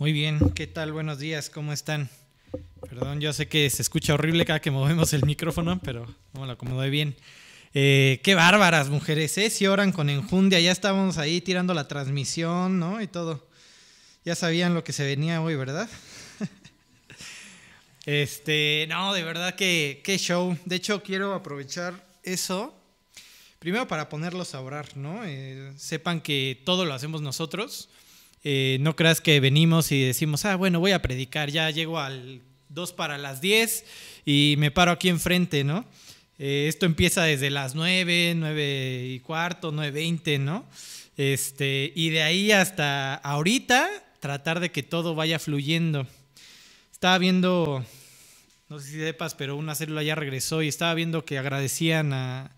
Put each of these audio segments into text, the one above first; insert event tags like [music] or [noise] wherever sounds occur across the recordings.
Muy bien, ¿qué tal? Buenos días, ¿cómo están? Perdón, yo sé que se escucha horrible cada que movemos el micrófono, pero no me lo acomodé bien. Eh, qué bárbaras mujeres, ¿eh? Si oran con enjundia, ya estábamos ahí tirando la transmisión, ¿no? Y todo. Ya sabían lo que se venía hoy, ¿verdad? [laughs] este, no, de verdad que show. De hecho, quiero aprovechar eso. Primero para ponerlos a orar, ¿no? Eh, sepan que todo lo hacemos nosotros. Eh, no creas que venimos y decimos, ah, bueno, voy a predicar, ya llego al 2 para las 10 y me paro aquí enfrente, ¿no? Eh, esto empieza desde las 9, 9 y cuarto, 9.20, ¿no? Este, y de ahí hasta ahorita tratar de que todo vaya fluyendo. Estaba viendo, no sé si sepas, pero una célula ya regresó y estaba viendo que agradecían a,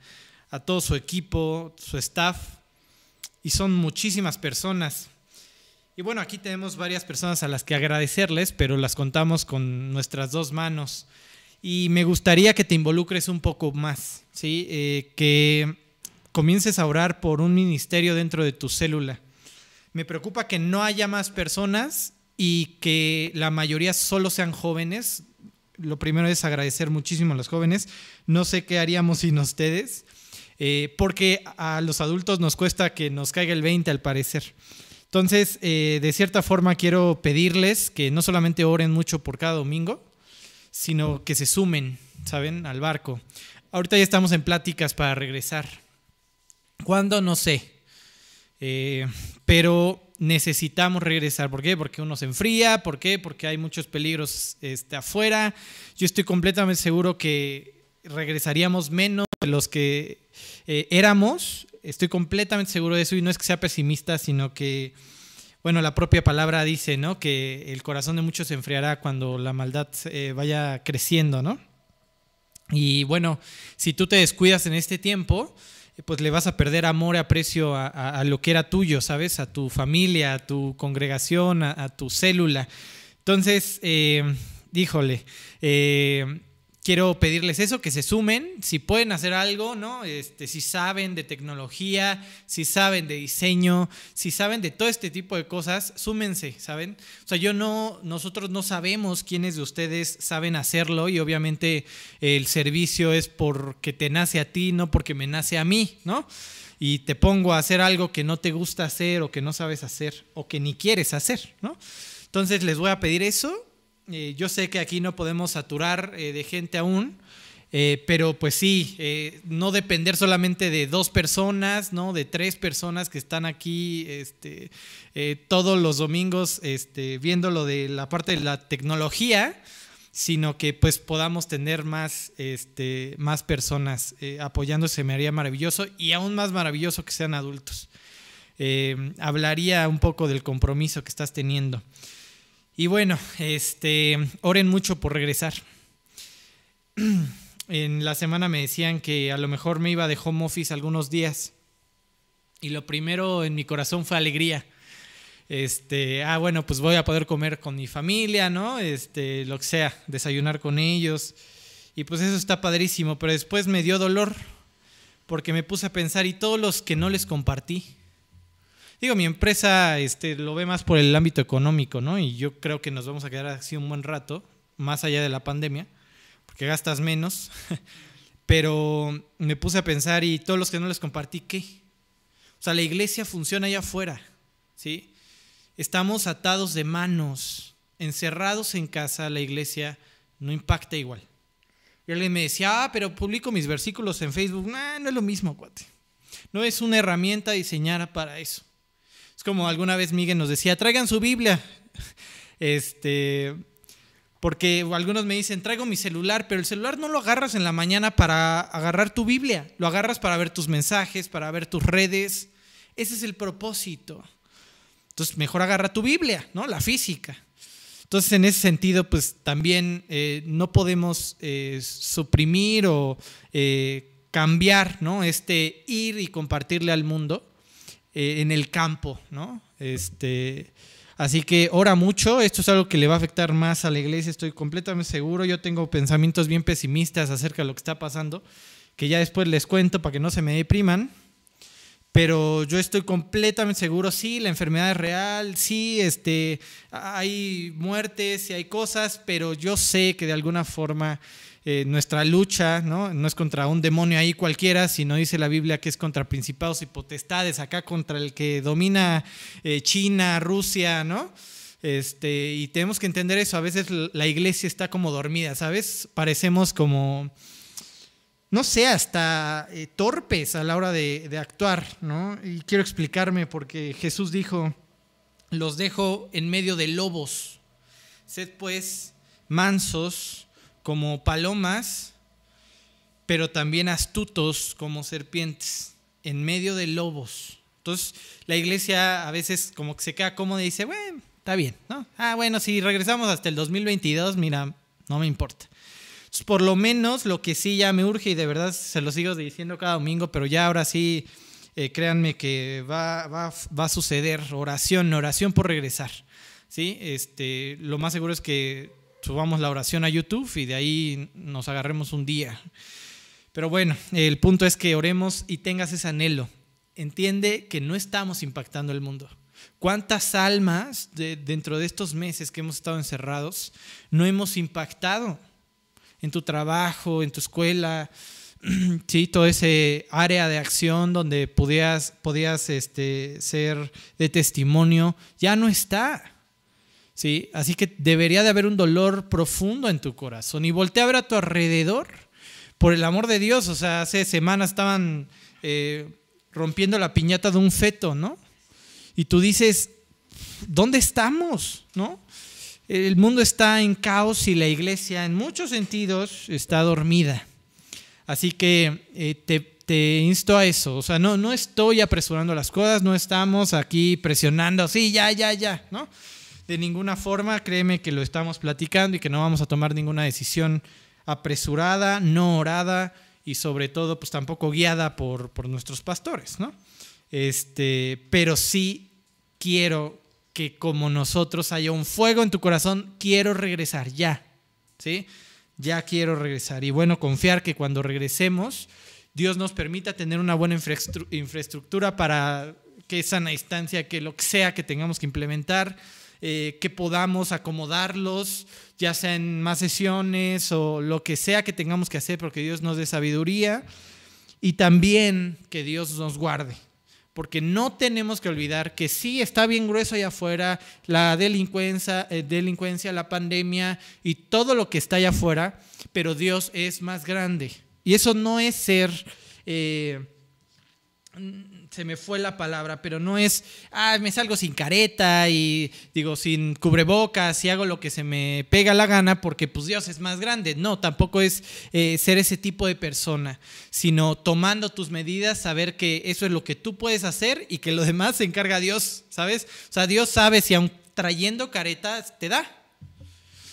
a todo su equipo, su staff, y son muchísimas personas. Y bueno, aquí tenemos varias personas a las que agradecerles, pero las contamos con nuestras dos manos. Y me gustaría que te involucres un poco más, ¿sí? Eh, que comiences a orar por un ministerio dentro de tu célula. Me preocupa que no haya más personas y que la mayoría solo sean jóvenes. Lo primero es agradecer muchísimo a los jóvenes. No sé qué haríamos sin ustedes, eh, porque a los adultos nos cuesta que nos caiga el 20 al parecer. Entonces, eh, de cierta forma quiero pedirles que no solamente oren mucho por cada domingo, sino que se sumen, ¿saben?, al barco. Ahorita ya estamos en pláticas para regresar. ¿Cuándo? No sé. Eh, pero necesitamos regresar. ¿Por qué? Porque uno se enfría. ¿Por qué? Porque hay muchos peligros este, afuera. Yo estoy completamente seguro que regresaríamos menos de los que eh, éramos estoy completamente seguro de eso y no es que sea pesimista, sino que, bueno, la propia palabra dice, ¿no? Que el corazón de muchos se enfriará cuando la maldad eh, vaya creciendo, ¿no? Y bueno, si tú te descuidas en este tiempo, pues le vas a perder amor y aprecio a, lo que era tuyo, ¿sabes? A tu familia, a tu congregación, a, tu célula. Entonces, eh, díjole, eh, quiero pedirles eso, que se sumen, si pueden hacer algo, ¿no? Este, si saben de tecnología, si saben de diseño, si saben de todo este tipo de cosas, súmense, ¿saben? O sea, yo no, nosotros no sabemos quiénes de ustedes saben hacerlo y obviamente el servicio es porque te nace a ti, no porque me nace a mí, ¿no? Y te pongo a hacer algo que no te gusta hacer o que no sabes hacer o que ni quieres hacer, ¿no? Entonces les voy a pedir eso eh, yo sé que aquí no podemos saturar eh, de gente aún, eh, pero pues sí, no depender solamente de dos personas, ¿no? De tres personas que están aquí este, todos los domingos este, viendo lo de la parte de la tecnología, sino que pues podamos tener más, este, más personas apoyándose, me haría maravilloso y aún más maravilloso que sean adultos. hablaría un poco del compromiso que estás teniendo. Y bueno, este, oren mucho por regresar. [clears throat] En la semana me decían que a lo mejor me iba de home office algunos días. Y lo primero en mi corazón fue alegría. Este, ah, bueno, pues voy a poder comer con mi familia, ¿no? Este, lo que sea, desayunar con ellos. Y pues eso está padrísimo, pero después me dio dolor porque me puse a pensar y todos los que no les compartí, Digo, mi empresa este, lo ve más por el ámbito económico, ¿no? Y yo creo que nos vamos a quedar así un buen rato, más allá de la pandemia, porque gastas menos. [laughs] Pero me puse a pensar y todos los que no les compartí, ¿qué? O sea, la iglesia funciona allá afuera, ¿sí? Estamos atados de manos, encerrados en casa, la iglesia no impacta igual. Y alguien me decía, ah, pero publico mis versículos en Facebook. no es lo mismo, cuate. No es una herramienta diseñada para eso. Es como alguna vez Miguel nos decía, traigan su Biblia. Este, porque algunos me dicen, traigo mi celular, pero el celular no lo agarras en la mañana para agarrar tu Biblia, lo agarras para ver tus mensajes, para ver tus redes. Ese es el propósito. Entonces, mejor agarra tu Biblia, ¿no? La física. Entonces, en ese sentido, pues también eh, no podemos eh, suprimir o eh, cambiar, ¿no? Este ir y compartirle al mundo eh, en el campo, ¿no? Este, así que ora mucho, esto es algo que le va a afectar más a la iglesia, estoy completamente seguro, yo tengo pensamientos bien pesimistas acerca de lo que está pasando, que ya después les cuento para que no se me depriman, pero yo estoy completamente seguro, sí, la enfermedad es real, sí, este, hay muertes y hay cosas, pero yo sé que de alguna forma eh, nuestra lucha ¿no? es contra un demonio ahí cualquiera, sino dice la Biblia que es contra principados y potestades, acá contra el que domina eh, China, Rusia, ¿no? Este, y tenemos que entender eso, a veces la iglesia está como dormida, ¿sabes? Parecemos como no sé, hasta eh, torpes a la hora de, de, actuar, ¿no? Y quiero explicarme porque Jesús dijo, los dejo en medio de lobos, sed pues mansos como palomas, pero también astutos como serpientes, en medio de lobos. Entonces, la iglesia a veces como que se queda cómoda y dice, bueno, está bien, ¿no? Ah, bueno, si regresamos hasta el 2022, mira, no me importa por lo menos lo que sí ya me urge y de verdad se lo sigo diciendo cada domingo, pero ya ahora sí, eh, créanme que va, va, va, a suceder oración, oración por regresar. ¿sí? Este, lo más seguro es que subamos la oración a YouTube y de ahí nos agarremos un día. Pero bueno, el punto es que oremos y tengas ese anhelo. Entiende que no estamos impactando el mundo. ¿Cuántas almas dentro de estos meses que hemos estado encerrados no hemos impactado? en tu trabajo, en tu escuela, [clears throat] sí, todo ese área de acción donde podías, este, ser de testimonio, ya no está. ¿Sí? Así que debería de haber un dolor profundo en tu corazón. Y voltea a ver a tu alrededor, por el amor de Dios, o sea, hace semanas estaban eh, rompiendo la piñata de un feto, ¿no? Y tú dices, ¿dónde estamos? ¿No? El mundo está en caos y la iglesia en muchos sentidos está dormida. Así que eh, te, insto a eso. O sea, no, no estoy apresurando las cosas, no estamos aquí presionando, sí, ya, ya, ya, ¿no? De ninguna forma, créeme que lo estamos platicando y que no vamos a tomar ninguna decisión apresurada, no orada y sobre todo, pues tampoco guiada por, por nuestros pastores, ¿no? Este, pero sí quiero que como nosotros haya un fuego en tu corazón, quiero regresar ya, ¿sí? Ya quiero regresar. Y bueno, confiar que cuando regresemos, Dios nos permita tener una buena infraestructura para que esa instancia, que lo que sea que tengamos que implementar, eh, que podamos acomodarlos, ya sea en más sesiones o lo que sea que tengamos que hacer, porque Dios nos dé sabiduría y también que Dios nos guarde, porque no tenemos que olvidar que sí está bien grueso allá afuera la delincuencia, eh, la pandemia y todo lo que está allá afuera, pero Dios es más grande. Y eso no es ser eh, se me fue la palabra, pero no es, ah, me salgo sin careta y digo, sin cubrebocas y hago lo que se me pega la gana porque pues Dios es más grande. No, tampoco es eh, ser ese tipo de persona, sino tomando tus medidas, saber que eso es lo que tú puedes hacer y que lo demás se encarga Dios, ¿sabes? O sea, Dios sabe si aún trayendo caretas te da.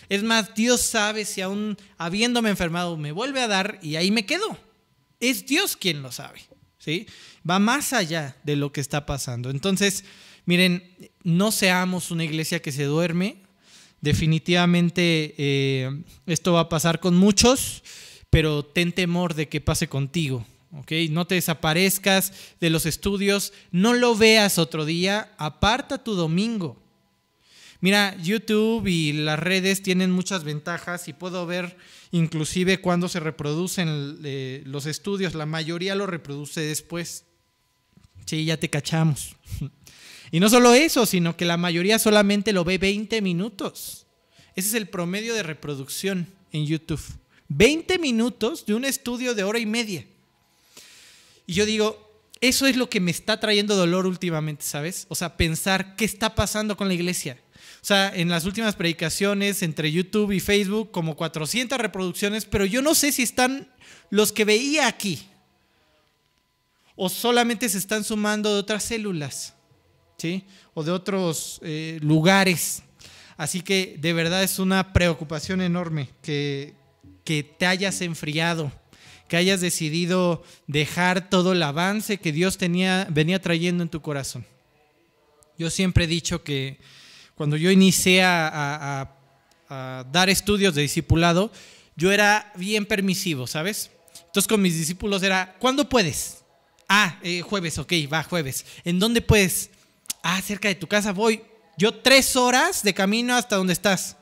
Es más, Dios sabe si aún habiéndome enfermado me vuelve a dar y ahí me quedo. Es Dios quien lo sabe, ¿sí? va más allá de lo que está pasando. Entonces, miren, no seamos una iglesia que se duerme. Definitivamente eh, esto va a pasar con muchos, pero ten temor de que pase contigo. ¿okay? No te desaparezcas de los estudios, no lo veas otro día, aparta tu domingo. Mira, YouTube y las redes tienen muchas ventajas y puedo ver inclusive cuando se reproducen eh, los estudios, la mayoría lo reproduce después. Sí, ya te cachamos. [laughs] Y no solo eso, sino que la mayoría solamente lo ve 20 minutos. Ese es el promedio de reproducción en YouTube. 20 minutos de un estudio de hora y media. Y yo digo, eso es lo que me está trayendo dolor últimamente, ¿sabes? O sea, pensar qué está pasando con la iglesia. O sea, en las últimas predicaciones entre YouTube y Facebook, como 400 reproducciones, pero yo no sé si están los que veía aquí o solamente se están sumando de otras células, ¿sí? O de otros eh, lugares. Así que de verdad es una preocupación enorme que, que te hayas enfriado, que hayas decidido dejar todo el avance que Dios tenía, venía trayendo en tu corazón. Yo siempre he dicho que cuando yo inicié a, dar estudios de discipulado, yo era bien permisivo, ¿sabes? Entonces con mis discípulos era, ¿cuándo puedes? Ah, eh, jueves, ok, va, jueves. ¿En dónde puedes? Ah, cerca de tu casa voy. Yo tres horas de camino hasta donde estás.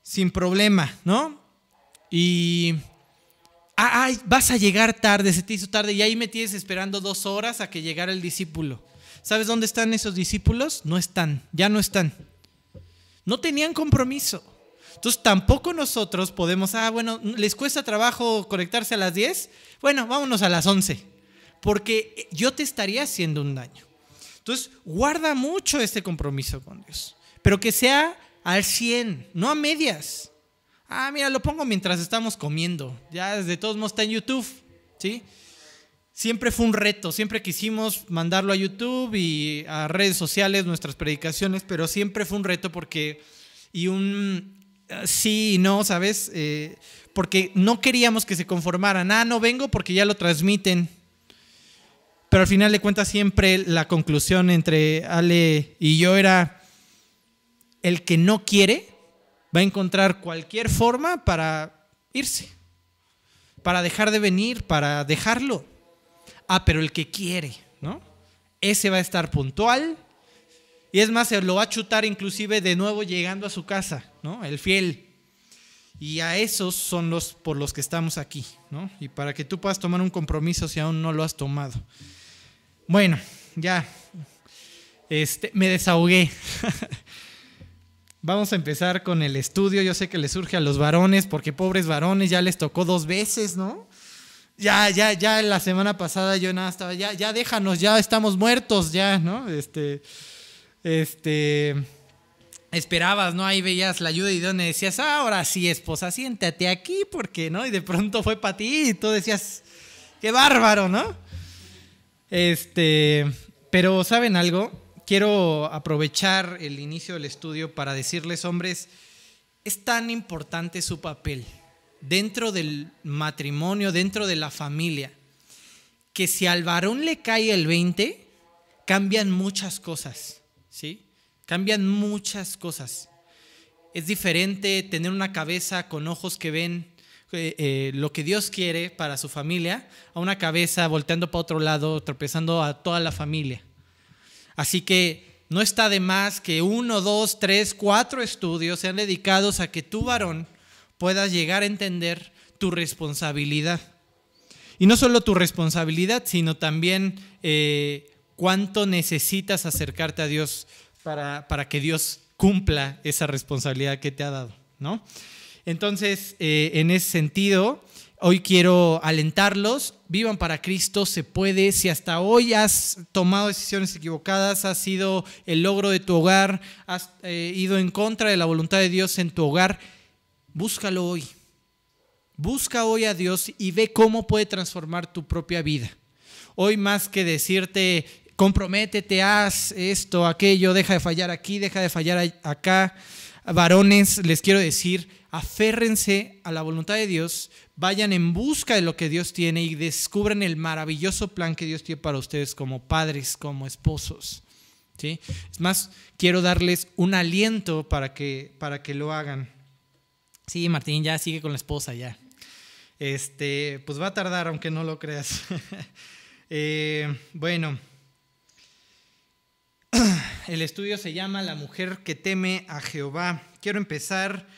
Sin problema, ¿no? Y... Ah, ay, vas a llegar tarde, se te hizo tarde y ahí me tienes esperando dos horas a que llegara el discípulo. ¿Sabes dónde están esos discípulos? No están, ya no están. No tenían compromiso. Entonces tampoco nosotros podemos, ah, bueno, ¿les cuesta trabajo conectarse a las 10? Bueno, vámonos a las 11, porque yo te estaría haciendo un daño. Entonces, guarda mucho este compromiso con Dios, pero que sea al 100, no a medias. Ah, mira, lo pongo mientras estamos comiendo. Ya desde todos modos está en YouTube, ¿sí? Siempre fue un reto, siempre quisimos mandarlo a YouTube y a redes sociales nuestras predicaciones, pero siempre fue un reto porque y un sí y no, ¿sabes? Eh, porque no queríamos que se conformaran. Ah, no vengo porque ya lo transmiten. Pero al final de cuentas siempre la conclusión entre Ale y yo era, el que no quiere va a encontrar cualquier forma para irse, para dejar de venir, para dejarlo. Ah, pero el que quiere, ¿no? Ese va a estar puntual, y es más, se lo va a chutar inclusive de nuevo llegando a su casa, ¿no? El fiel. Y a esos son los por los que estamos aquí, ¿no? Y para que tú puedas tomar un compromiso si aún no lo has tomado. Bueno, ya. Este, me desahogué. [laughs] Vamos a empezar con el estudio. Yo sé que le surge a los varones, porque pobres varones ya les tocó dos veces, ¿no? Ya, ya, ya la semana pasada yo nada estaba, ya, ya déjanos, ya estamos muertos, ya, ¿no? Este, este, esperabas, ¿no? Ahí veías la ayuda y donde decías, ah, ahora sí, esposa, siéntate aquí, porque, ¿no? Y de pronto fue para ti y tú decías, qué bárbaro, ¿no? Este, pero ¿saben algo? Quiero aprovechar el inicio del estudio para decirles, hombres, es tan importante su papel dentro del matrimonio, dentro de la familia, que si al varón le cae el 20, cambian muchas cosas. ¿sí? Cambian muchas cosas. Es diferente tener una cabeza con ojos que ven eh, eh, lo que Dios quiere para su familia a una cabeza volteando para otro lado, tropezando a toda la familia. Así que no está de más que uno, dos, tres, cuatro estudios sean dedicados a que tu varón puedas llegar a entender tu responsabilidad. Y no solo tu responsabilidad, sino también eh, cuánto necesitas acercarte a Dios para, para que Dios cumpla esa responsabilidad que te ha dado, ¿no? Entonces, eh, en ese sentido, hoy quiero alentarlos, vivan para Cristo, se puede, si hasta hoy has tomado decisiones equivocadas, has sido el logro de tu hogar, has eh, ido en contra de la voluntad de Dios en tu hogar, búscalo hoy. Busca hoy a Dios y ve cómo puede transformar tu propia vida. Hoy más que decirte comprométete, haz esto, aquello, deja de fallar aquí, deja de fallar acá. Varones, les quiero decir, aférrense a la voluntad de Dios, vayan en busca de lo que Dios tiene y descubran el maravilloso plan que Dios tiene para ustedes como padres, como esposos. ¿sí? Es más, quiero darles un aliento para que, para que lo hagan. Sí, Martín, ya sigue con la esposa, ya. Este, pues va a tardar, aunque no lo creas. [laughs] Eh, bueno. [clears throat] El estudio se llama La mujer que teme a Jehová. Quiero empezar,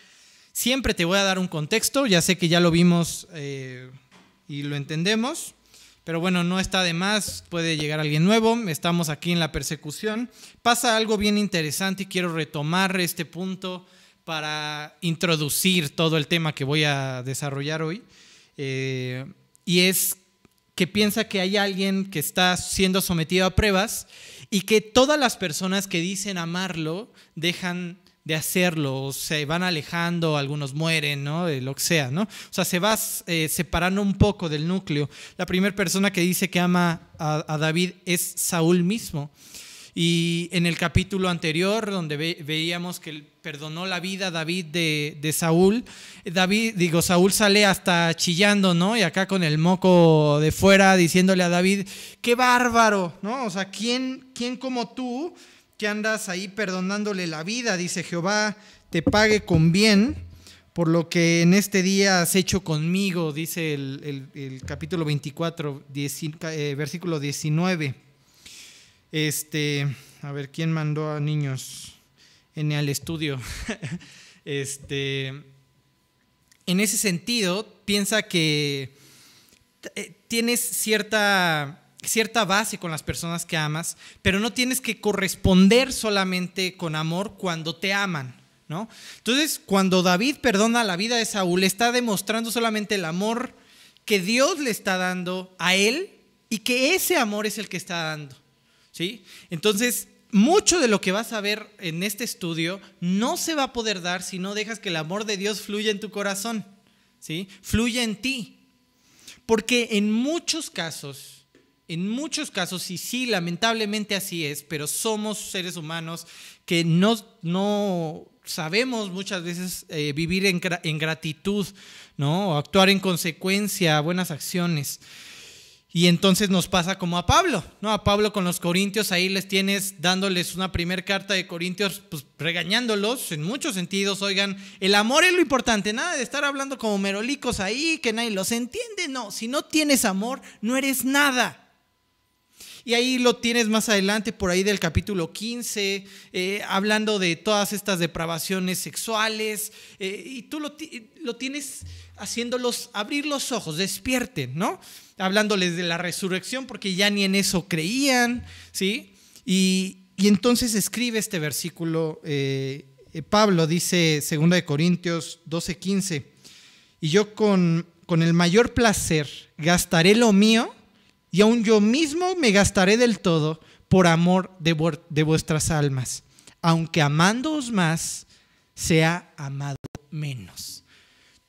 siempre te voy a dar un contexto, ya sé que ya lo vimos eh, y lo entendemos, pero bueno, no está de más, puede llegar alguien nuevo, estamos aquí en la persecución. Pasa algo bien interesante y quiero retomar este punto para introducir todo el tema que voy a desarrollar hoy. Eh, y es que piensa que hay alguien que está siendo sometido a pruebas y que todas las personas que dicen amarlo dejan de hacerlo, o se van alejando, algunos mueren, ¿no? lo que sea, ¿no? O sea, se va eh, separando un poco del núcleo. La primera persona que dice que ama a David es Saúl mismo. Y en el capítulo anterior, donde veíamos que perdonó la vida David de, Saúl, David, digo, Saúl sale hasta chillando, ¿no? Y acá con el moco de fuera diciéndole a David, qué bárbaro, ¿no? O sea, ¿quién, quién como tú que andas ahí perdonándole la vida? Dice Jehová, te pague con bien por lo que en este día has hecho conmigo, dice el, capítulo 24, eh, versículo 19. Este, a ver, ¿quién mandó a niños en el estudio? [laughs] este, en ese sentido, piensa que eh, tienes cierta, cierta base con las personas que amas, pero no tienes que corresponder solamente con amor cuando te aman. Entonces, cuando David perdona la vida de Saúl, está demostrando solamente el amor que Dios le está dando a él y que ese amor es el que está dando, ¿sí? Entonces, mucho de lo que vas a ver en este estudio no se va a poder dar si no dejas que el amor de Dios fluya en tu corazón, ¿sí? Fluya en ti. Porque en muchos casos, en muchos casos, y sí, lamentablemente así es, pero somos seres humanos que no, no sabemos muchas veces eh, vivir en, gratitud, ¿no? O actuar en consecuencia a buenas acciones. Y entonces nos pasa como a Pablo, ¿no? A Pablo con los corintios, ahí les tienes dándoles una primera carta de corintios, pues regañándolos en muchos sentidos. Oigan, el amor es lo importante, nada de estar hablando como merolicos ahí, que nadie los entiende. No, si no tienes amor, no eres nada. Y ahí lo tienes más adelante, por ahí del capítulo 15, eh, hablando de todas estas depravaciones sexuales. Eh, y tú lo, lo, tienes haciéndolos abrir los ojos, despierten, ¿no? Hablándoles de la resurrección, porque ya ni en eso creían, ¿sí? Y, entonces escribe este versículo. Eh, Pablo dice, 2 de Corintios 12, 15, y yo con, con el mayor placer gastaré lo mío y aun yo mismo me gastaré del todo por amor de, vuestras almas, aunque amándoos más, sea amado menos.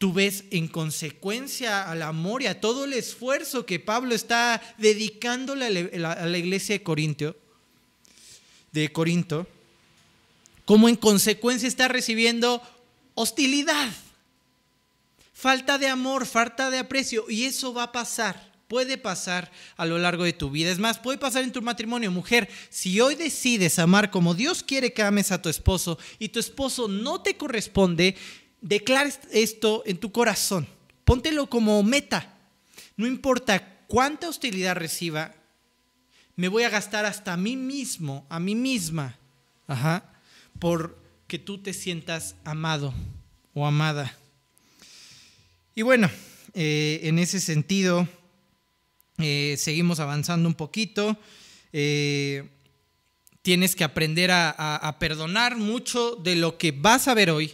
Tú ves en consecuencia al amor y a todo el esfuerzo que Pablo está dedicándole a la, iglesia de Corinto, de Corinto, como en consecuencia está recibiendo hostilidad, falta de amor, falta de aprecio, y eso va a pasar puede pasar a lo largo de tu vida. Es más, puede pasar en tu matrimonio. Mujer, si hoy decides amar como Dios quiere que ames a tu esposo y tu esposo no te corresponde, declara esto en tu corazón. Póntelo como meta. No importa cuánta hostilidad reciba, me voy a gastar hasta a mí mismo, a mí misma, ajá, por que tú te sientas amado o amada. Y bueno, eh, en ese sentido, eh, seguimos avanzando un poquito. Eh, tienes que aprender a, perdonar mucho de lo que vas a ver hoy.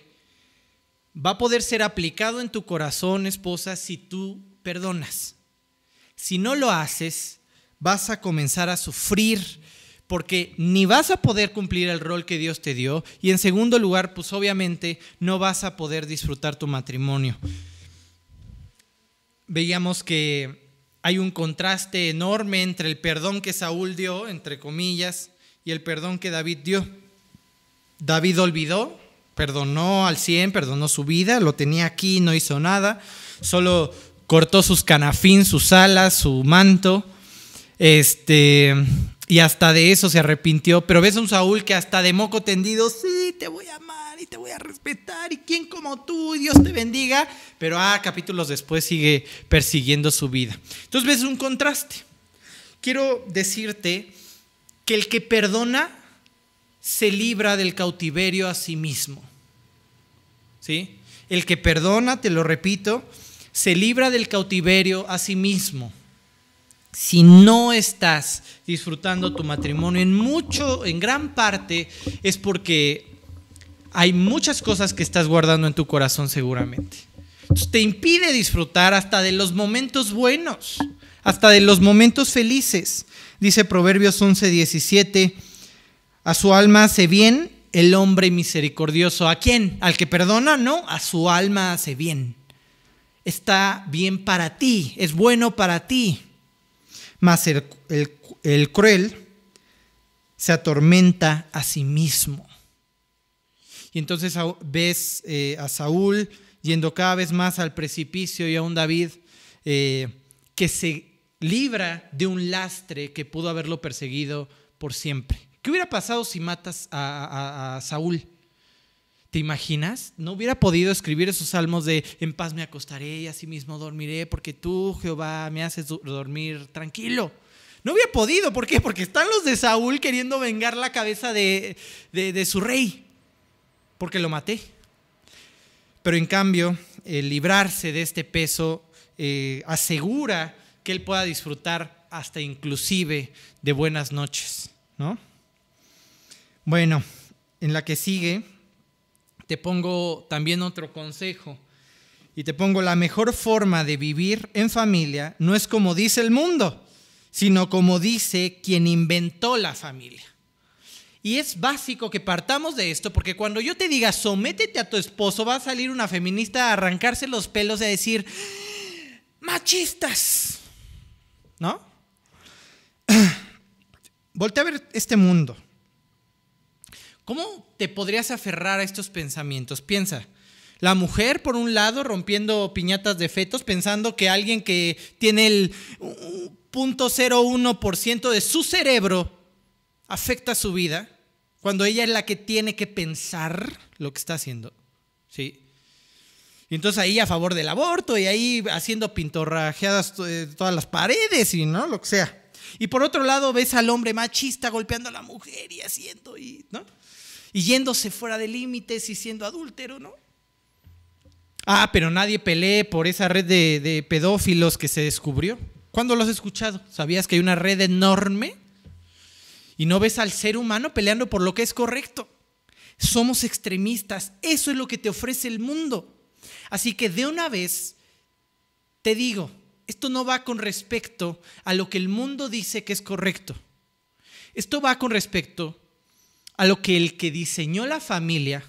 Va a poder ser aplicado en tu corazón, esposa, si tú perdonas. Si no lo haces, vas a comenzar a sufrir porque ni vas a poder cumplir el rol que Dios te dio y en segundo lugar, pues obviamente no vas a poder disfrutar tu matrimonio. Veíamos que hay un contraste enorme entre el perdón que Saúl dio, entre comillas, y el perdón que David dio. David olvidó, perdonó al 100, perdonó su vida, lo tenía aquí, no hizo nada, solo cortó sus canafín, sus alas, su manto, este, y hasta de eso se arrepintió. Pero ves a un Saúl que hasta de moco tendido, sí, te voy a amar y te voy a respetar, y quién como tú, y Dios te bendiga, pero ah, capítulos después sigue persiguiendo su vida. Entonces ves un contraste. Quiero decirte que el que perdona se libra del cautiverio a sí mismo. ¿Sí? El que perdona, te lo repito, se libra del cautiverio a sí mismo. Si no estás disfrutando tu matrimonio en mucho, en gran parte, es porque hay muchas cosas que estás guardando en tu corazón seguramente te impide disfrutar hasta de los momentos buenos, hasta de los momentos felices. Dice Proverbios 11, 17, a su alma hace bien el hombre misericordioso. ¿A quién? ¿Al que perdona? No, a su alma hace bien. Está bien para ti, es bueno para ti. Mas el, cruel se atormenta a sí mismo. Y entonces ves eh, a Saúl yendo cada vez más al precipicio y a un David eh, que se libra de un lastre que pudo haberlo perseguido por siempre. ¿Qué hubiera pasado si matas a, Saúl? ¿Te imaginas? No hubiera podido escribir esos salmos de en paz me acostaré y así mismo dormiré porque tú, Jehová, me haces dormir tranquilo. No hubiera podido, ¿por qué? Porque están los de Saúl queriendo vengar la cabeza de, su rey, porque lo maté. Pero en cambio, el librarse de este peso eh, asegura que él pueda disfrutar hasta inclusive de buenas noches, ¿no? Bueno, en la que sigue te pongo también otro consejo. Y te pongo la mejor forma de vivir en familia no es como dice el mundo, sino como dice quien inventó la familia. Y es básico que partamos de esto, porque cuando yo te diga sométete a tu esposo, va a salir una feminista a arrancarse los pelos y a decir, machistas, ¿no? [clears throat] Voltea a ver este mundo. ¿Cómo te podrías aferrar a estos pensamientos? Piensa, la mujer, por un lado, rompiendo piñatas de fetos, pensando que alguien que tiene el 0.01% de su cerebro afecta su vida, cuando ella es la que tiene que pensar lo que está haciendo. ¿Sí? Y entonces ahí a favor del aborto y ahí haciendo pintorrajeadas eh, todas las paredes y no, lo que sea. Y por otro lado ves al hombre machista golpeando a la mujer y haciendo, y, ¿no? Y yéndose fuera de límites y siendo adúltero, ¿no? Ah, pero nadie pelee por esa red de, pedófilos que se descubrió. ¿Cuándo lo has escuchado? ¿Sabías que hay una red enorme? Y no ves al ser humano peleando por lo que es correcto. Somos extremistas. Eso es lo que te ofrece el mundo. Así que de una vez te digo, esto no va con respecto a lo que el mundo dice que es correcto. Esto va con respecto a lo que el que diseñó la familia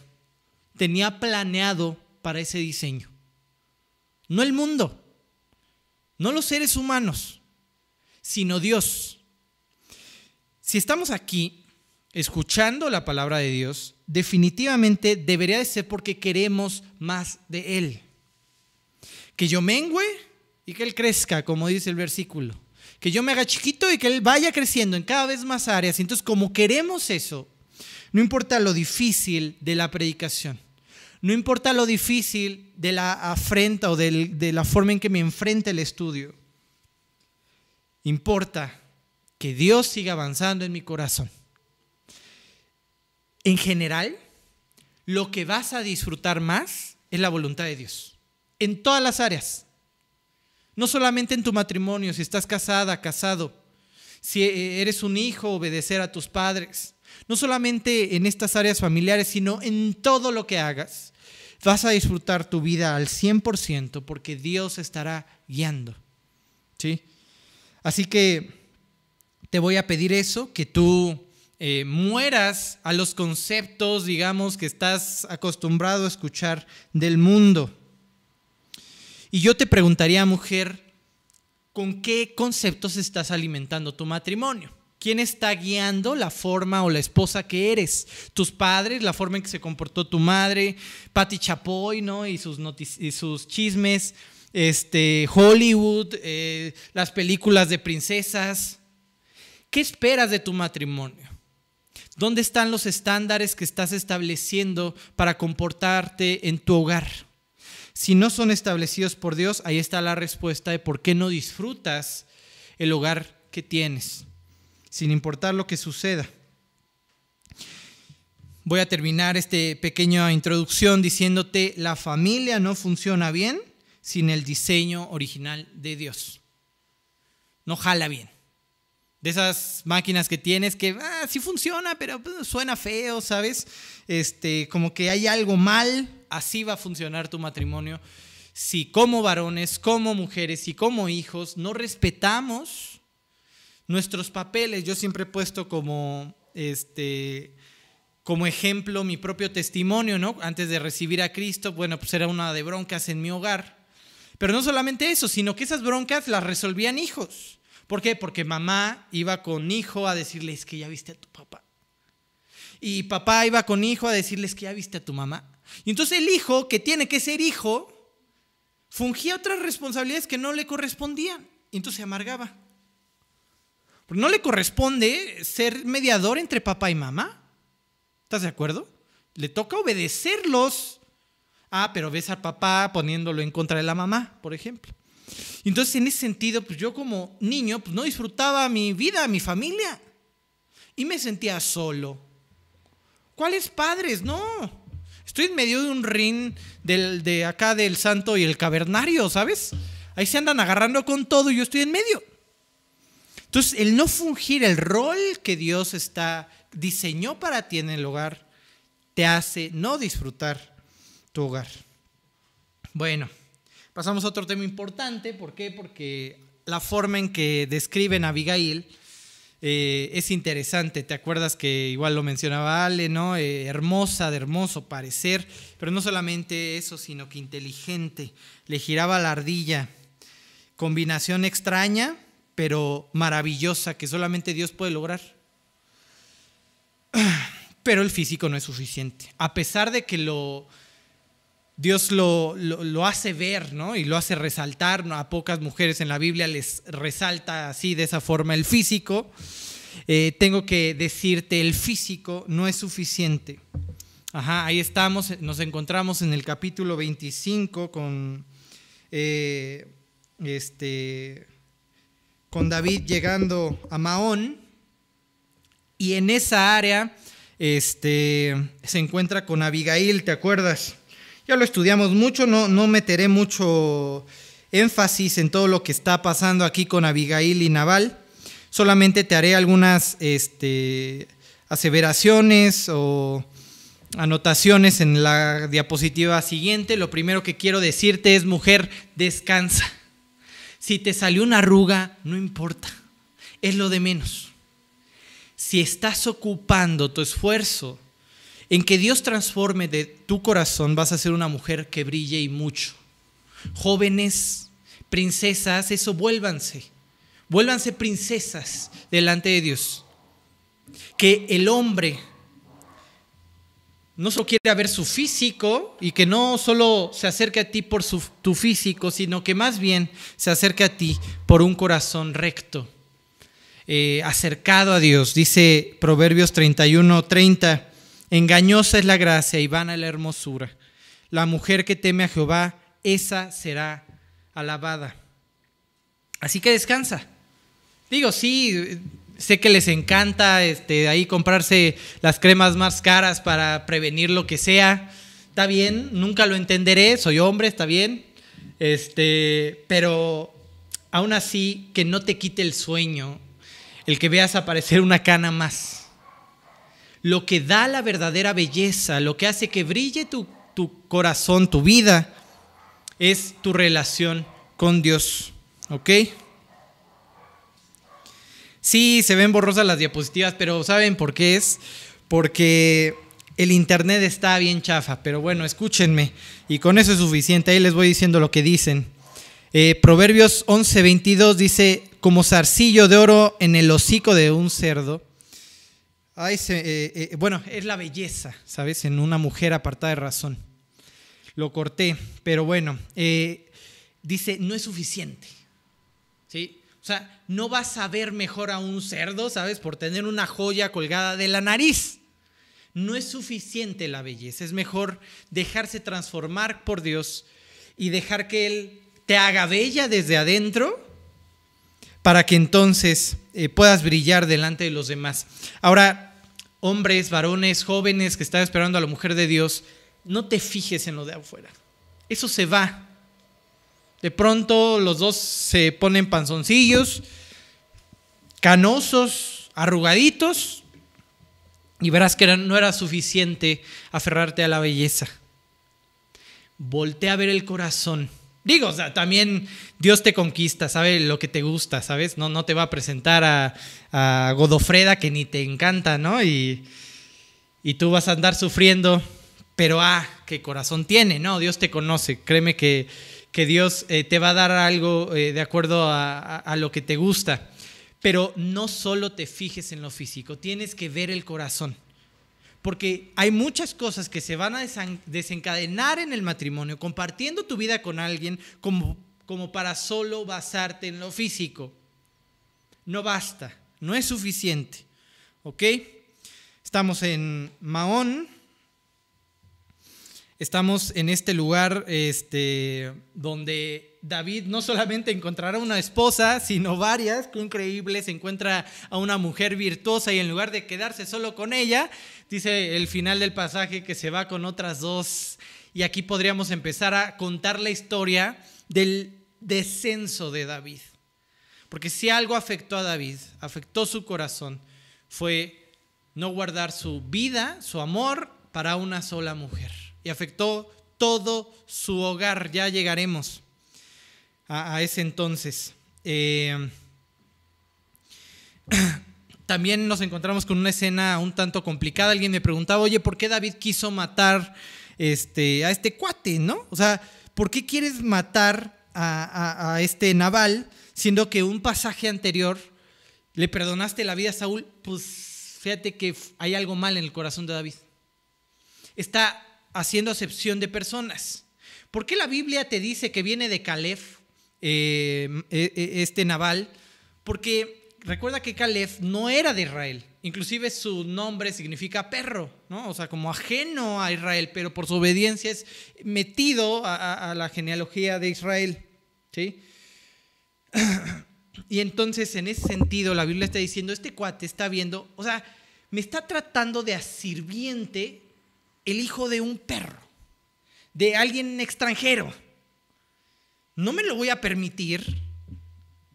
tenía planeado para ese diseño. No el mundo, no los seres humanos, sino Dios. Si estamos aquí escuchando la palabra de Dios, definitivamente debería de ser porque queremos más de Él. Que yo mengüe y que Él crezca, como dice el versículo. Que yo me haga chiquito y que Él vaya creciendo en cada vez más áreas. Entonces, como queremos eso, no importa lo difícil de la predicación. No importa lo difícil de la afrenta o de la forma en que me enfrenta el estudio. Importa que Dios siga avanzando en mi corazón. En general, lo que vas a disfrutar más es la voluntad de Dios. En todas las áreas. No solamente en tu matrimonio, si estás casada, casado. Si eres un hijo, obedecer a tus padres no solamente en estas áreas familiares, sino en todo lo que hagas, vas a disfrutar tu vida al 100% porque Dios estará guiando. ¿Sí? Así que te voy a pedir eso, que tú eh, mueras a los conceptos, digamos, que estás acostumbrado a escuchar del mundo. Y yo te preguntaría, mujer, ¿con qué conceptos estás alimentando tu matrimonio? ¿Quién está guiando la forma o la esposa que eres? Tus padres, la forma en que se comportó tu madre, Patti Chapoy, ¿no? Y sus, chismes, este, Hollywood, eh, las películas de princesas. ¿Qué esperas de tu matrimonio? ¿Dónde están los estándares que estás estableciendo para comportarte en tu hogar? Si no son establecidos por Dios, ahí está la respuesta de por qué no disfrutas el hogar que tienes sin importar lo que suceda. Voy a terminar esta pequeña introducción diciéndote, la familia no funciona bien sin el diseño original de Dios. No jala bien. De esas máquinas que tienes que ah, sí funciona, pero pues, suena feo, ¿sabes? Este, como que hay algo mal, así va a funcionar tu matrimonio. Si como varones, como mujeres y como hijos no respetamos nuestros papeles. Yo siempre he puesto como, este, como ejemplo mi propio testimonio, ¿no? Antes de recibir a Cristo, bueno, pues era una de broncas en mi hogar. Pero no solamente eso, sino que esas broncas las resolvían hijos. ¿Por qué? Porque mamá iba con hijo a decirles que ya viste a tu papá. Y papá iba con hijo a decirles que ya viste a tu mamá. Y entonces el hijo, que tiene que ser hijo, fungía otras responsabilidades que no le correspondían. Y entonces se amargaba no le corresponde ser mediador entre papá y mamá. ¿Estás de acuerdo? le toca obedecerlos. Ah, pero ves al papá poniéndolo en contra de la mamá, por ejemplo. Entonces, en ese sentido, pues yo como niño, pues no disfrutaba mi vida, mi familia. Y me sentía solo. ¿Cuáles padres? No. Estoy en medio de un ring del, de acá del santo y el cavernario, ¿sabes? Ahí se andan agarrando con todo y yo estoy en medio. Entonces, el no fungir el rol que Dios está diseñó para ti en el hogar te hace no disfrutar tu hogar. Bueno, pasamos a otro tema importante. ¿Por qué? Porque la forma en que describen a Abigail eh, es interesante. ¿Te acuerdas que igual lo mencionaba Ale, ¿no? Eh, hermosa, de hermoso parecer, pero no solamente eso, sino que inteligente. Le giraba la ardilla. Combinación extraña, pero maravillosa, que solamente Dios puede lograr. [clears throat] Pero el físico no es suficiente. A pesar de que lo, Dios lo, lo, hace ver, ¿no? Y lo hace resaltar, A pocas mujeres en la Biblia les resalta así, de esa forma, el físico. Eh, tengo que decirte, el físico no es suficiente. Ajá, ahí estamos, nos encontramos en el capítulo 25 con, eh, este, con David llegando a Maón. Y en esa área este, se encuentra con Abigail, ¿te acuerdas? Ya lo estudiamos mucho, no, no meteré mucho énfasis en todo lo que está pasando aquí con Abigail y Naval. Solamente te haré algunas este, aseveraciones o anotaciones en la diapositiva siguiente. Lo primero que quiero decirte es, mujer, descansa. Si te salió una arruga, no importa, es lo de menos si estás ocupando tu esfuerzo en que Dios transforme de tu corazón, vas a ser una mujer que brille y mucho. Jóvenes, princesas, eso vuélvanse. Vuélvanse princesas delante de Dios. Que el hombre no solo quiere ver su físico y que no solo se acerque a ti por tu físico, sino que más bien se acerque a ti por un corazón recto eh, acercado a Dios. Dice Proverbios 31, 30, engañosa es la gracia y vana la hermosura. La mujer que teme a Jehová, esa será alabada. Así que descansa. Digo, sí, sé que les encanta este, ahí comprarse las cremas más caras para prevenir lo que sea. Está bien, nunca lo entenderé, soy hombre, está bien. Este, pero aún así, que no te quite el sueño el que veas aparecer una cana más. Lo que da la verdadera belleza, lo que hace que brille tu, corazón, tu vida, es tu relación con Dios. ¿Ok? Sí, se ven borrosas las diapositivas, pero ¿saben por qué es? Porque el internet está bien chafa, pero bueno, escúchenme y con eso es suficiente. Ahí les voy diciendo lo que dicen. Eh, Proverbios 11:22 dice, como zarcillo de oro en el hocico de un cerdo. Eh, eh, bueno, es la belleza, ¿sabes? En una mujer apartada de razón. Lo corté, pero bueno, dice, no es suficiente. ¿Sí? O sea, no vas a ver mejor a un cerdo, ¿sabes? Por tener una joya colgada de la nariz. No es suficiente la belleza, es mejor dejarse transformar por Dios y dejar que Él te haga bella desde adentro para que entonces eh, puedas brillar delante de los demás. Ahora, hombres, varones, jóvenes que están esperando a la mujer de Dios, no te fijes en lo de afuera. Eso se va. De pronto los dos se ponen panzoncillos, canosos, arrugaditos, y verás que no era suficiente aferrarte a la belleza. Voltea a ver el corazón Digo, o sea, también Dios te conquista, sabe lo que te gusta, ¿sabes? No, no te va a presentar a, Godofreda que ni te encanta, ¿no? Y, tú vas a andar sufriendo, pero ah, qué corazón tiene, ¿no? Dios te conoce, créeme que, que Dios eh, te va a dar algo eh, de acuerdo a, lo que te gusta. Pero no solo te fijes en lo físico, tienes que ver el corazón. Porque hay muchas cosas que se van a desencadenar en el matrimonio, compartiendo tu vida con alguien como, como para solo basarte en lo físico. No basta, no es suficiente. ¿Ok? Estamos en Mahón. Estamos en este lugar este, donde David no solamente encontrará una esposa, sino varias, qué increíble, se encuentra a una mujer virtuosa y en lugar de quedarse solo con ella, dice el final del pasaje que se va con otras dos. Y aquí podríamos empezar a contar la historia del descenso de David. Porque si algo afectó a David, afectó su corazón, fue no guardar su vida, su amor para una sola mujer y afectó todo su hogar. Ya llegaremos a, ese entonces. Eh, [clears throat] también nos encontramos con una escena un tanto complicada. Alguien me preguntaba, oye, ¿por qué David quiso matar este, a este cuate, no? O sea, ¿por qué quieres matar a, a este Naval, siendo que un pasaje anterior le perdonaste la vida a Saúl? Pues fíjate que hay algo mal en el corazón de David. Está haciendo acepción de personas. ¿Por qué la Biblia te dice que viene de Caleb, eh, e, e, este naval? Porque recuerda que Caleb no era de Israel. Inclusive su nombre significa perro, ¿no? O sea, como ajeno a Israel, pero por su obediencia es metido a, a la genealogía de Israel. ¿Sí? [clears throat] Y entonces, en ese sentido, la Biblia está diciendo, este cuate está viendo, o sea, me está tratando de asirviente el hijo de un perro, de alguien extranjero. No me lo voy a permitir.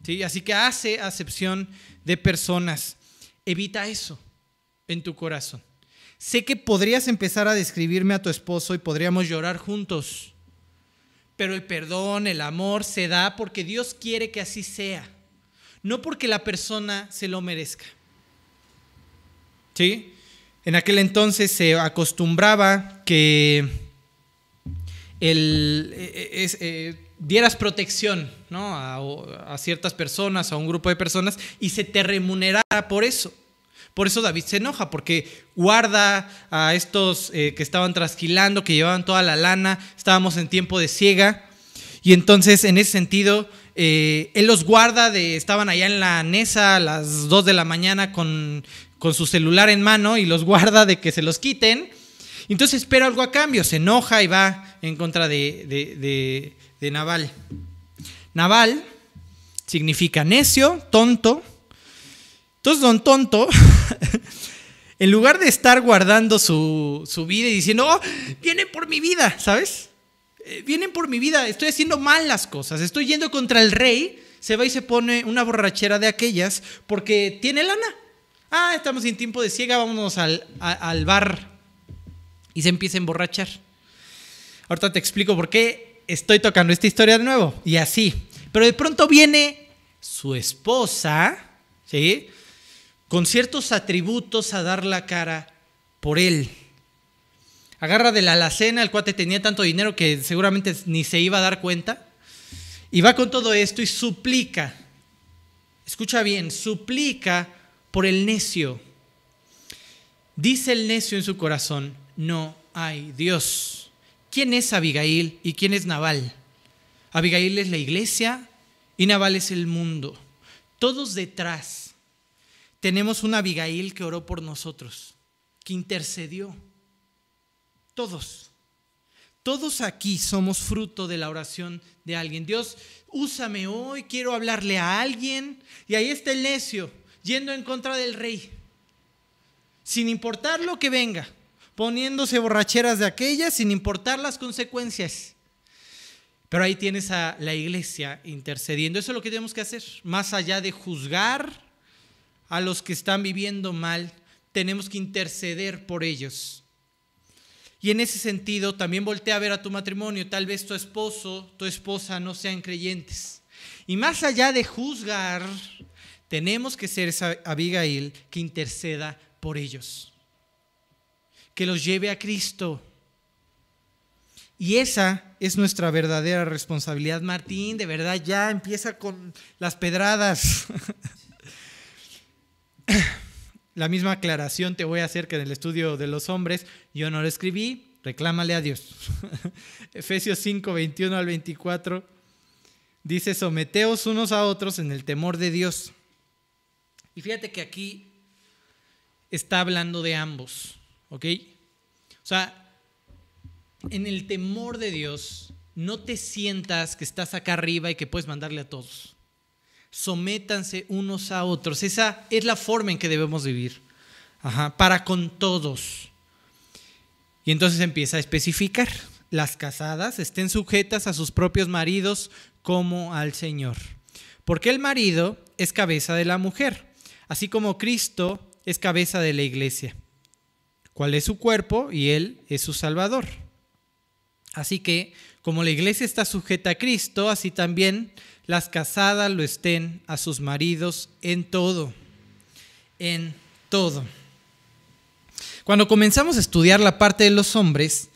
¿sí? Así que hace acepción de personas. Evita eso en tu corazón. Sé que podrías empezar a describirme a tu esposo y podríamos llorar juntos. Pero el perdón, el amor se da porque Dios quiere que así sea. No porque la persona se lo merezca. ¿Sí? En aquel entonces se acostumbraba que e, e, eh, dieras protección a, ciertas personas, a un grupo de personas, y se te remunerara por eso. Por eso David se enoja, porque guarda a estos eh, que estaban trasquilando, que llevaban toda la lana, estábamos en tiempo de ciega, y entonces en ese sentido, eh, él los guarda, de, estaban allá en la Nesa a las 2 de la mañana con con su celular en mano y los guarda de que se los quiten. Entonces espera algo a cambio, se enoja y va en contra de, de, Naval. Naval significa necio, tonto. Entonces, don tonto, [laughs] en lugar de estar guardando su, su vida y diciendo, oh, vienen por mi vida, ¿sabes? Eh, vienen por mi vida, estoy haciendo mal las cosas, estoy yendo contra el rey, se va y se pone una borrachera de aquellas porque tiene lana. Ah, estamos en tiempo de ciega, vámonos al, al bar. Y se empieza a emborrachar. Ahorita te explico por qué estoy tocando esta historia de nuevo. Y así. Pero de pronto viene su esposa, ¿sí? Con ciertos atributos a dar la cara por él. Agarra de la alacena, el cuate tenía tanto dinero que seguramente ni se iba a dar cuenta. Y va con todo esto y suplica. Escucha bien, suplica por el necio. Dice el necio en su corazón, no hay Dios. ¿Quién es Abigail y quién es Naval? Abigail es la iglesia y Naval es el mundo. Todos detrás tenemos una Abigail que oró por nosotros, que intercedió. Todos. Todos aquí somos fruto de la oración de alguien. Dios, úsame hoy, quiero hablarle a alguien. Y ahí está el necio yendo en contra del rey, sin importar lo que venga, poniéndose borracheras de aquellas, sin importar las consecuencias. Pero ahí tienes a la iglesia intercediendo. Eso es lo que tenemos que hacer. Más allá de juzgar a los que están viviendo mal, tenemos que interceder por ellos. Y en ese sentido, también voltea a ver a tu matrimonio. Tal vez tu esposo, tu esposa no sean creyentes. Y más allá de juzgar, tenemos que ser esa Abigail que interceda por ellos, que los lleve a Cristo. Y esa es nuestra verdadera responsabilidad. Martín, de verdad, ya empieza con las pedradas. [laughs] La misma aclaración te voy a hacer que en el estudio de los hombres, yo no lo escribí, reclámale a Dios. [laughs] Efesios 5, 21 al 24 dice, someteos unos a otros en el temor de Dios. Y fíjate que aquí está hablando de ambos, ¿ok? O sea, en el temor de Dios, no te sientas que estás acá arriba y que puedes mandarle a todos. Sométanse unos a otros. Esa es la forma en que debemos vivir. Para con todos. Y entonces empieza a especificar. Las casadas estén sujetas a sus propios maridos como al Señor. Porque el marido es cabeza de la mujer, así como Cristo es cabeza de la iglesia, cuál es su cuerpo y Él es su Salvador. Así que, como la iglesia está sujeta a Cristo, así también las casadas lo estén a sus maridos en todo, en todo. Cuando comenzamos a estudiar la parte de los hombres,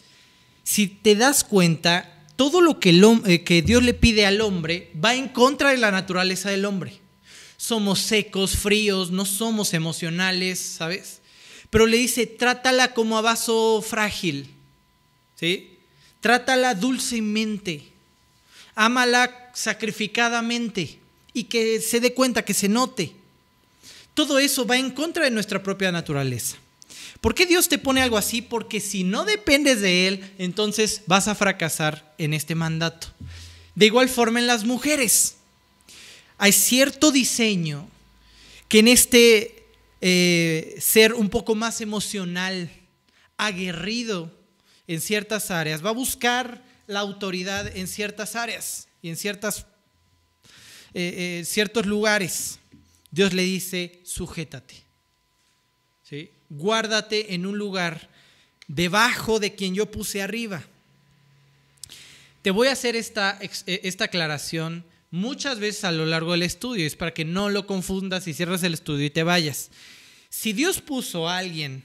si te das cuenta, todo lo que, eh, que, Dios le pide al hombre va en contra de la naturaleza del hombre. Somos secos, fríos, no somos emocionales, ¿sabes? Pero le dice, trátala como a vaso frágil, ¿sí? Trátala dulcemente, ámala sacrificadamente y que se dé cuenta, que se note. Todo eso va en contra de nuestra propia naturaleza. ¿Por qué Dios te pone algo así? Porque si no dependes de Él, entonces vas a fracasar en este mandato. De igual forma en las mujeres. Hay cierto diseño que en este eh, ser un poco más emocional, aguerrido en ciertas áreas, va a buscar la autoridad en ciertas áreas y en ciertas, eh, eh, ciertos lugares. Dios le dice, sujétate. ¿Sí? guárdate en un lugar debajo de quien yo puse arriba. Te voy a hacer esta, esta aclaración muchas veces a lo largo del estudio, es para que no lo confundas y cierres el estudio y te vayas. Si Dios puso a alguien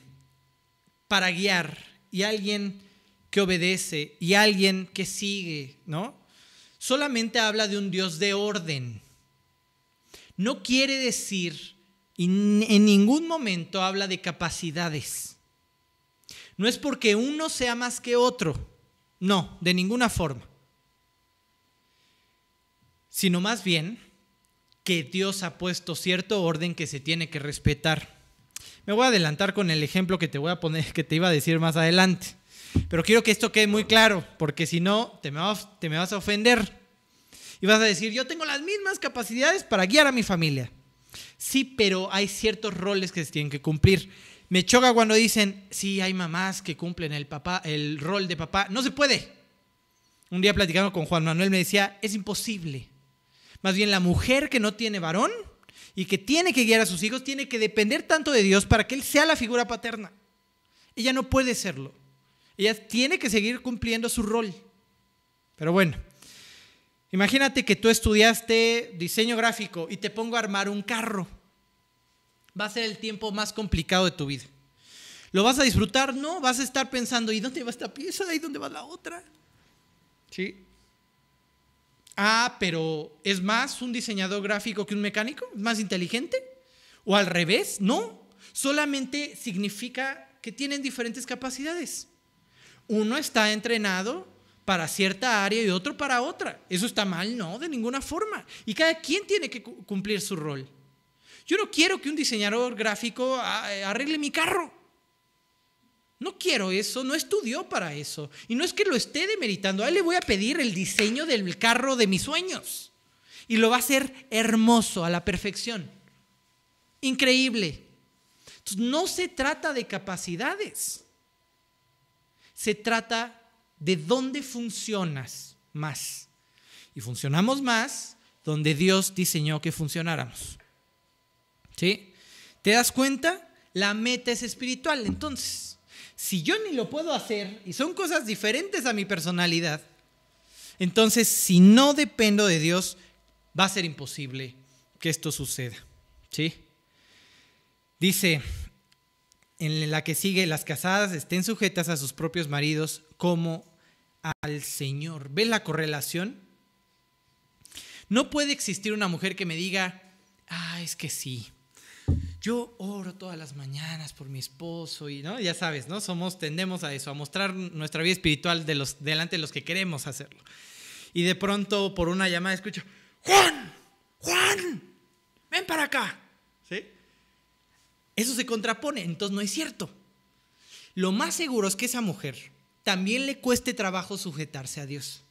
para guiar y alguien que obedece y alguien que sigue, ¿no? Solamente habla de un Dios de orden. No quiere decir y en ningún momento habla de capacidades. No es porque uno sea más que otro, no, de ninguna forma. Sino más bien que Dios ha puesto cierto orden que se tiene que respetar. Me voy a adelantar con el ejemplo que te voy a poner, que te iba a decir más adelante. Pero quiero que esto quede muy claro, porque si no, te me, vas, te me vas a ofender. Y vas a decir, yo tengo las mismas capacidades para guiar a mi familia. Sí, pero hay ciertos roles que se tienen que cumplir. Me choca cuando dicen, sí, hay mamás que cumplen el, papá, el rol de papá. No se puede. Un día platicando con Juan Manuel me decía, es imposible. Más bien la mujer que no tiene varón y que tiene que guiar a sus hijos tiene que depender tanto de Dios para que Él sea la figura paterna. Ella no puede serlo. Ella tiene que seguir cumpliendo su rol. Pero bueno, Imagínate que tú estudiaste diseño gráfico y te pongo a armar un carro. Va a ser el tiempo más complicado de tu vida. ¿Lo vas a disfrutar? No, vas a estar pensando, ¿y dónde va esta pieza? ¿Y dónde va la otra? ¿Sí? Ah, pero ¿es más un diseñador gráfico que un mecánico? ¿Es más inteligente? ¿O al revés? No, solamente significa que tienen diferentes capacidades. Uno está entrenado para cierta área y otro para otra. ¿Eso está mal? No, de ninguna forma. Y cada quien tiene que cumplir su rol. Yo no quiero que un diseñador gráfico ah, arregle mi carro. No quiero eso, no estudió para eso. Y no es que lo esté demeritando, a él le voy a pedir el diseño del carro de mis sueños. Y lo va a hacer hermoso, a la perfección. Increíble. Entonces, no se trata de capacidades. Se trata de dónde funcionas más. Y funcionamos más donde Dios diseñó que funcionáramos. ¿Sí? ¿Te das cuenta? La meta es espiritual. Entonces, si yo ni lo puedo hacer y son cosas diferentes a mi personalidad, entonces si no dependo de Dios, va a ser imposible que esto suceda. ¿Sí? Dice en la que sigue, las casadas estén sujetas a sus propios maridos como al Señor. ¿Ves la correlación? No puede existir una mujer que me diga, ah, es que sí. Yo oro todas las mañanas por mi esposo y no, ya sabes, ¿no? Somos tendemos a eso, a mostrar nuestra vida espiritual de los delante de los que queremos hacerlo. Y de pronto por una llamada escucho, "Juan, Juan, ven para acá." ¿Sí? Eso se contrapone, entonces no es cierto. Lo más seguro es que esa mujer también le cueste trabajo sujetarse a Dios.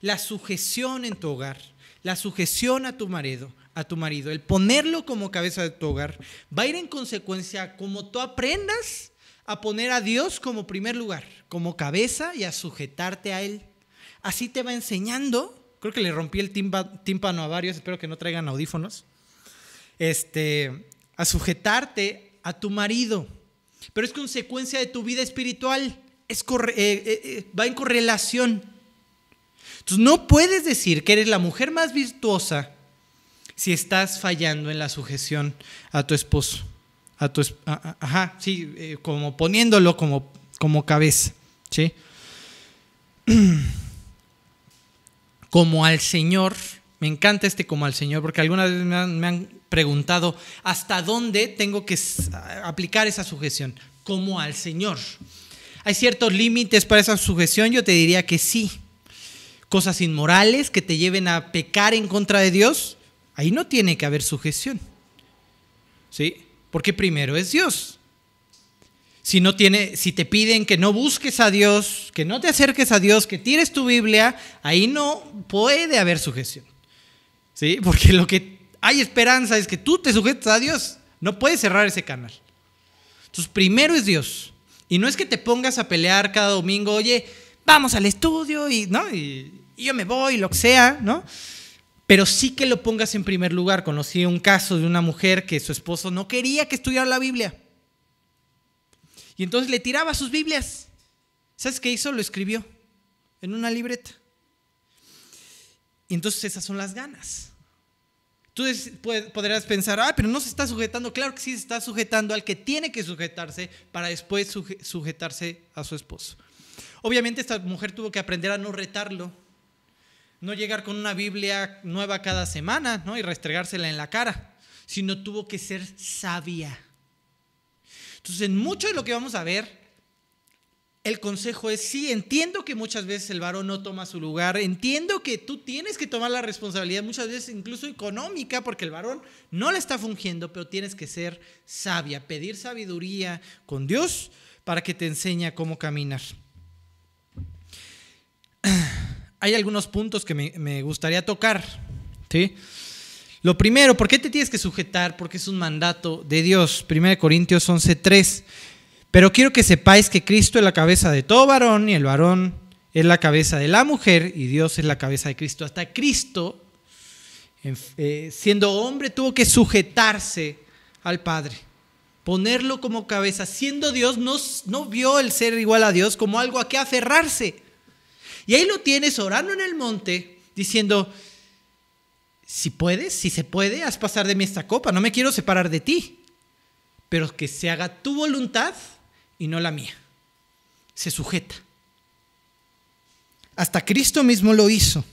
La sujeción en tu hogar, la sujeción a tu marido, a tu marido, el ponerlo como cabeza de tu hogar, va a ir en consecuencia como tú aprendas a poner a Dios como primer lugar, como cabeza y a sujetarte a Él. Así te va enseñando. Creo que le rompí el tímpano a varios, espero que no traigan audífonos. Este, a sujetarte a tu marido. Pero es consecuencia de tu vida espiritual. Es eh, eh, eh, va en correlación. Entonces no puedes decir que eres la mujer más virtuosa si estás fallando en la sujeción a tu esposo. A tu, ajá, sí, eh, como poniéndolo como, como cabeza, ¿sí? [clears throat] Como al Señor, me encanta este como al Señor, porque algunas veces me han, me han preguntado hasta dónde tengo que aplicar esa sujeción, como al Señor. ¿Hay ciertos límites para esa sujeción? Yo te diría que sí. Cosas inmorales que te lleven a pecar en contra de Dios, Ahí no tiene que haber sujeción. ¿Sí? Porque primero es Dios. Si no tiene, si te piden que no busques a Dios, que no te acerques a Dios, que tires tu Biblia, ahí no puede haber sujeción. ¿Sí? Porque lo que hay esperanza es que tú te sujetes a Dios. No puedes cerrar ese canal. Entonces, primero es Dios. Y no es que te pongas a pelear cada domingo, oye, vamos al estudio y, ¿no? y, y yo me voy, lo que sea, ¿no? Pero sí que lo pongas en primer lugar. Conocí un caso de una mujer que su esposo no quería que estudiara la Biblia. Y entonces le tiraba sus Biblias. ¿Sabes qué hizo? Lo escribió en una libreta. Y entonces esas son las ganas. Tú podrás pensar, ah, pero no se está sujetando. Claro que sí se está sujetando al que tiene que sujetarse para después sujetarse a su esposo. Obviamente esta mujer tuvo que aprender a no retarlo no llegar con una Biblia nueva cada semana ¿no? y restregársela en la cara, sino tuvo que ser sabia. Entonces, en mucho de lo que vamos a ver, el consejo es, sí, entiendo que muchas veces el varón no toma su lugar, entiendo que tú tienes que tomar la responsabilidad, muchas veces incluso económica, porque el varón no la está fungiendo, pero tienes que ser sabia, pedir sabiduría con Dios para que te enseñe cómo caminar [clears throat] hay algunos puntos que me, gustaría tocar. ¿sí? Lo primero, ¿por qué te tienes que sujetar? Porque es un mandato de Dios. 1 Corintios 11:3. Pero quiero que sepáis que Cristo es la cabeza de todo varón y el varón es la cabeza de la mujer y Dios es la cabeza de Cristo. Hasta Cristo, eh, siendo hombre, tuvo que sujetarse al Padre, ponerlo como cabeza. Siendo Dios, no, no vio el ser igual a Dios como algo a que aferrarse y ahí lo tienes orando en el monte, diciendo, si puedes, si se puede, haz pasar de mí esta copa, no me quiero separar de ti, pero que se haga tu voluntad y no la mía. Se sujeta. Hasta Cristo mismo lo hizo.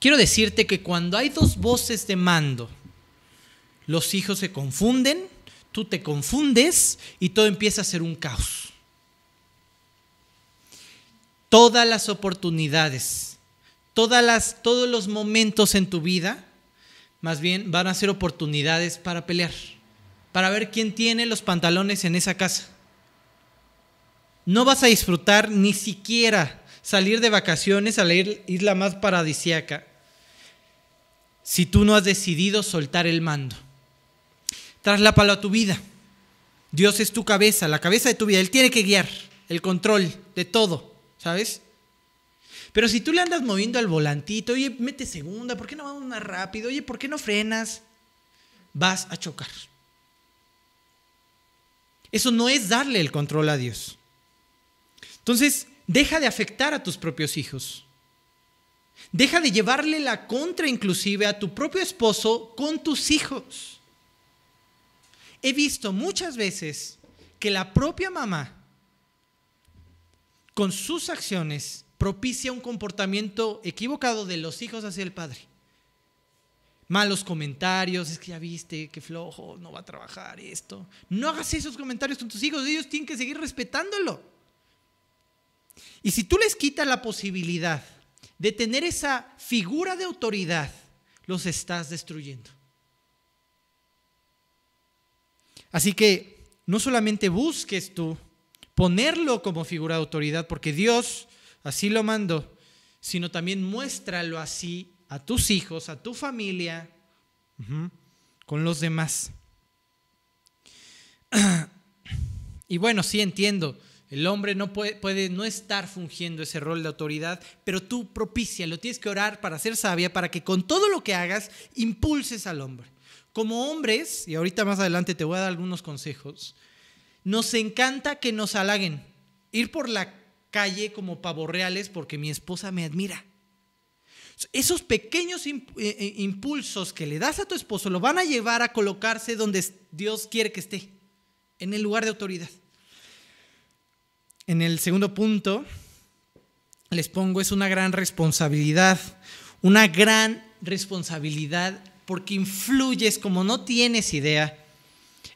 Quiero decirte que cuando hay dos voces de mando, los hijos se confunden, tú te confundes y todo empieza a ser un caos todas las oportunidades, todos los momentos en tu vida, más bien van a ser oportunidades para pelear, para ver quién tiene los pantalones en esa casa. No vas a disfrutar ni siquiera salir de vacaciones a la isla más paradisiaca si tú no has decidido soltar el mando. Traslápalo a tu vida. Dios es tu cabeza, la cabeza de tu vida. Él tiene que guiar el control de todo. ¿Sabes? Pero si tú le andas moviendo al volantito, oye, mete segunda, ¿por qué no vamos más rápido? Oye, ¿por qué no frenas? Vas a chocar. Eso no es darle el control a Dios. Entonces, deja de afectar a tus propios hijos. Deja de llevarle la contra inclusive a tu propio esposo con tus hijos. He visto muchas veces que la propia mamá con sus acciones propicia un comportamiento equivocado de los hijos hacia el padre. Malos comentarios, es que ya viste, qué flojo, no va a trabajar esto. No hagas esos comentarios con tus hijos, ellos tienen que seguir respetándolo. Y si tú les quitas la posibilidad de tener esa figura de autoridad, los estás destruyendo. Así que no solamente busques tú ponerlo como figura de autoridad, porque Dios así lo mandó, sino también muéstralo así a tus hijos, a tu familia, con los demás. [clears throat] Y bueno, sí entiendo, el hombre no puede, puede, no estar fungiendo ese rol de autoridad, pero tú propicia, lo tienes que orar para ser sabia, para que con todo lo que hagas impulses al hombre. Como hombres, y ahorita más adelante te voy a dar algunos consejos, nos encanta que nos halaguen. Ir por la calle como pavorreales porque mi esposa me admira. Esos pequeños eh, eh, impulsos que le das a tu esposo lo van a llevar a colocarse donde Dios quiere que esté, en el lugar de autoridad. En el segundo punto, les pongo, es una gran responsabilidad, una gran responsabilidad porque influyes como no tienes idea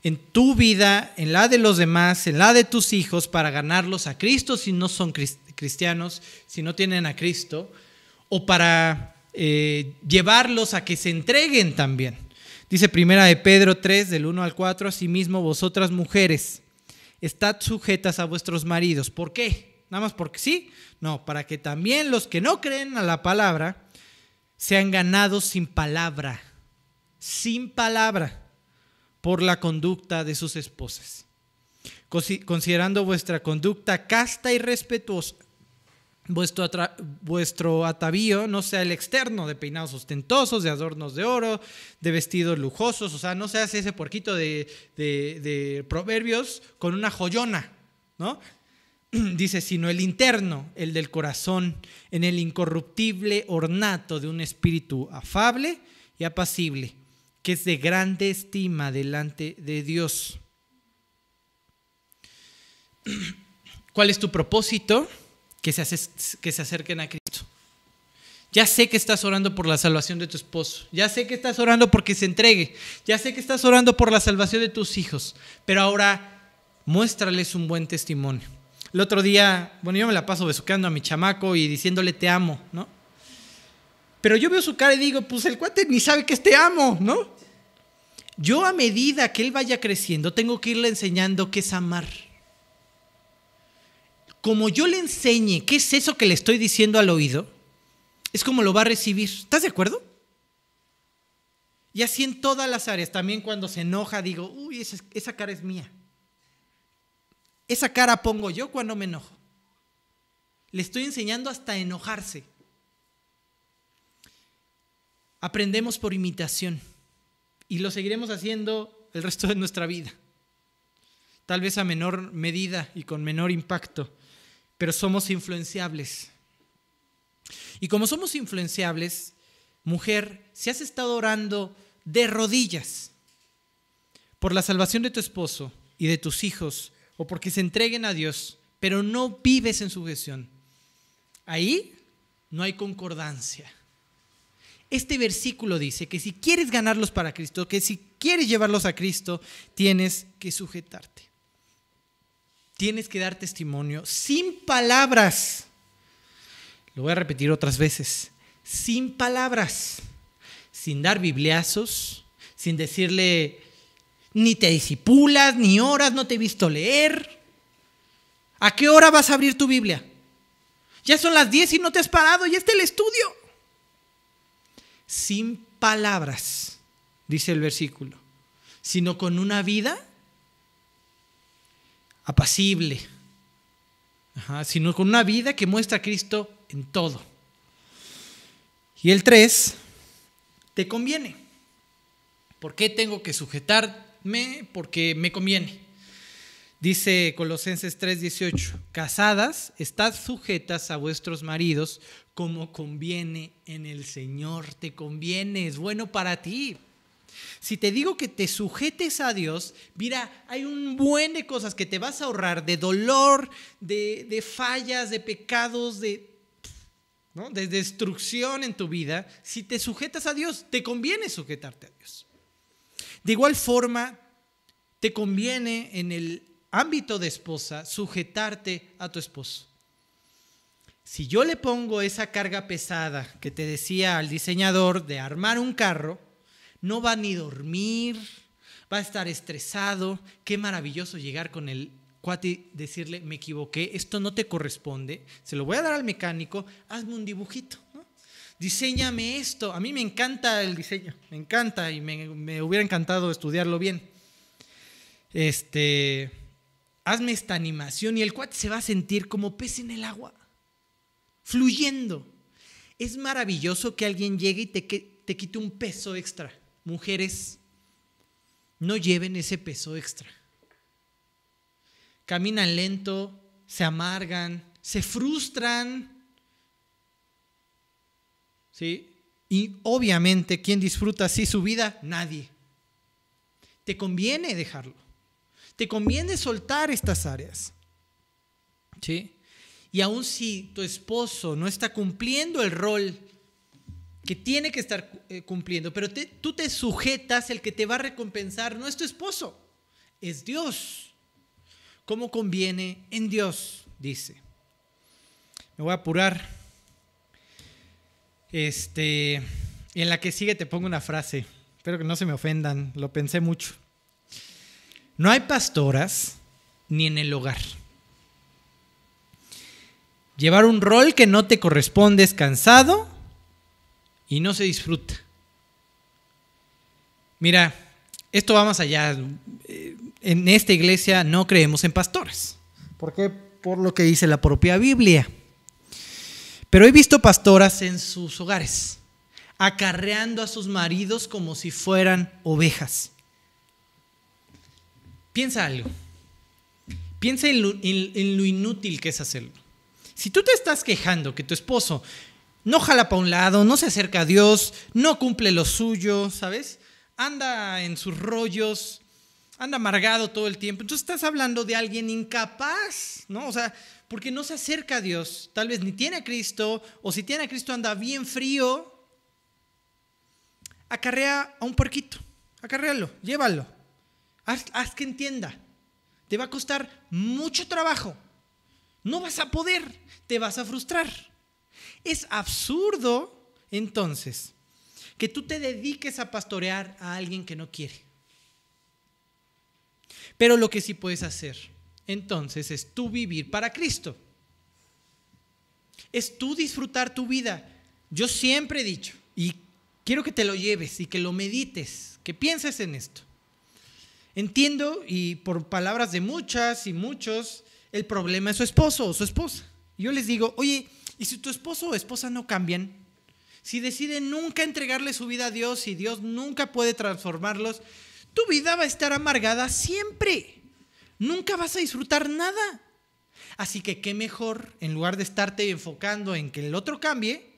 en tu vida, en la de los demás, en la de tus hijos, para ganarlos a Cristo si no son cristianos, si no tienen a Cristo, o para eh, llevarlos a que se entreguen también. Dice primera de Pedro 3, del 1 al 4, asimismo vosotras mujeres, estad sujetas a vuestros maridos. ¿Por qué? Nada más porque sí. No, para que también los que no creen a la palabra sean ganados sin palabra. Sin palabra por la conducta de sus esposas. Considerando vuestra conducta casta y respetuosa, vuestro, atavío no sea el externo de peinados ostentosos, de adornos de oro, de vestidos lujosos, o sea, no seas ese porquito de, de proverbios con una joyona, ¿no? [clears throat] Dice, sino el interno, el del corazón, en el incorruptible ornato de un espíritu afable y apacible, que es de grande estima delante de Dios. [clears throat] ¿Cuál es tu propósito? que se, que se acerquen a Cristo. Ya sé que estás orando por la salvación de tu esposo. Ya sé que estás orando porque se entregue. Ya sé que estás orando por la salvación de tus hijos. Pero ahora muéstrales un buen testimonio. El otro día, bueno, yo me la paso besucando a mi chamaco y diciéndole te amo, ¿no? Pero yo veo su cara y digo, pues el cuate ni sabe que es te amo, ¿no? Yo a medida que él vaya creciendo, tengo que irle enseñando qué es amar como yo le enseñe qué es eso que le estoy diciendo al oído, es como lo va a recibir. ¿Estás de acuerdo? Y así en todas las áreas, también cuando se enoja, digo, uy, esa, cara es mía. Esa cara pongo yo cuando me enojo. Le estoy enseñando hasta enojarse. Aprendemos por imitación y lo seguiremos haciendo el resto de nuestra vida. Tal vez a menor medida y con menor impacto, pero somos influenciables. Y como somos influenciables, mujer, si has estado orando de rodillas por la salvación de tu esposo y de tus hijos, o porque se entreguen a Dios, pero no vives en sujeción, ahí no hay concordancia. Este versículo dice que si quieres ganarlos para Cristo, que si quieres llevarlos a Cristo, tienes que sujetarte tienes que dar testimonio sin palabras. Lo voy a repetir otras veces. Sin palabras. Sin dar bibliazos. Sin decirle, ni te disipulas, ni horas, no te he visto leer. ¿A qué hora vas a abrir tu Biblia? Ya son las 10 y no te has parado, ya está el estudio. Sin palabras, dice el versículo, sino con una vida apacible, sino con una vida que muestra a Cristo en todo. Y el 3, te conviene. ¿Por qué tengo que sujetarme? Porque me conviene. Dice Colosenses 3:18, casadas, estad sujetas a vuestros maridos como conviene en el Señor. Te conviene, es bueno para ti. Si te digo que te sujetes a Dios, mira, hay un buen de cosas que te vas a ahorrar, de dolor, de, fallas, de pecados, de, de destrucción en tu vida. Si te sujetas a Dios, te conviene sujetarte a Dios. De igual forma, te conviene en el ámbito de esposa sujetarte a tu esposo. Si yo le pongo esa carga pesada que te decía al diseñador de armar un carro, no va ni dormir, va a estar estresado. Qué maravilloso llegar con el cuate, decirle, me equivoqué, esto no te corresponde, se lo voy a dar al mecánico, hazme un dibujito. Diseñame esto. A mí me encanta el diseño, me encanta y me hubiera encantado estudiarlo bien. Este, hazme esta animación y el cuate se va a sentir como pez en el agua, fluyendo. Es maravilloso que alguien llegue y te, te quite un peso extra. Mujeres, no lleven ese peso extra. Caminan lento, se amargan, se frustran. ¿Sí? Y obviamente, ¿quién disfruta así su vida? Nadie. Te conviene dejarlo. Te conviene soltar estas áreas. ¿Sí? Y aun si tu esposo no está cumpliendo el rol que tiene que estar eh, cumpliendo, pero tú te sujetas, el que te va a recompensar no es tu esposo, es Dios. ¿Cómo conviene en Dios? Dice. Me voy a apurar. Este, en la que sigue te pongo una frase. Espero que no se me ofendan, lo pensé mucho. No hay pastoras ni en el hogar. Llevar un rol que no te corresponde es cansado y no se disfruta. Mira, esto va más allá. En esta iglesia no creemos en pastores. ¿Por qué? Por lo que dice la propia Biblia. Pero he visto pastoras en sus hogares, acarreando a sus maridos como si fueran ovejas. Piensa algo. Piensa en lo, inútil que es hacerlo. Si tú te estás quejando que tu esposo no jala para un lado, no se acerca a Dios, no cumple lo suyo, ¿sabes? Anda en sus rollos, anda amargado todo el tiempo. Entonces estás hablando de alguien incapaz, ¿no? O sea, porque no se acerca a Dios, tal vez ni tiene a Cristo, o si tiene a Cristo anda bien frío. Acarrea a un porquito, acarrealo, llévalo. Haz, que entienda. Te va a costar mucho trabajo. No vas a poder, te vas a frustrar. Es absurdo, entonces, que tú te dediques a pastorear a alguien que no quiere. Pero lo que sí puedes hacer, entonces, es tú vivir para Cristo. Es tú disfrutar tu vida. Yo siempre he dicho, y quiero que te lo lleves y que lo medites, que pienses en esto. Entiendo, y por palabras de muchas y muchos, el problema es su esposo o su esposa. Yo les digo, oye, y si tu esposo o esposa no cambian, si deciden nunca entregarle su vida a Dios y Dios nunca puede transformarlos, tu vida va a estar amargada siempre. Nunca vas a disfrutar nada. Así que qué mejor, en lugar de estarte enfocando en que el otro cambie,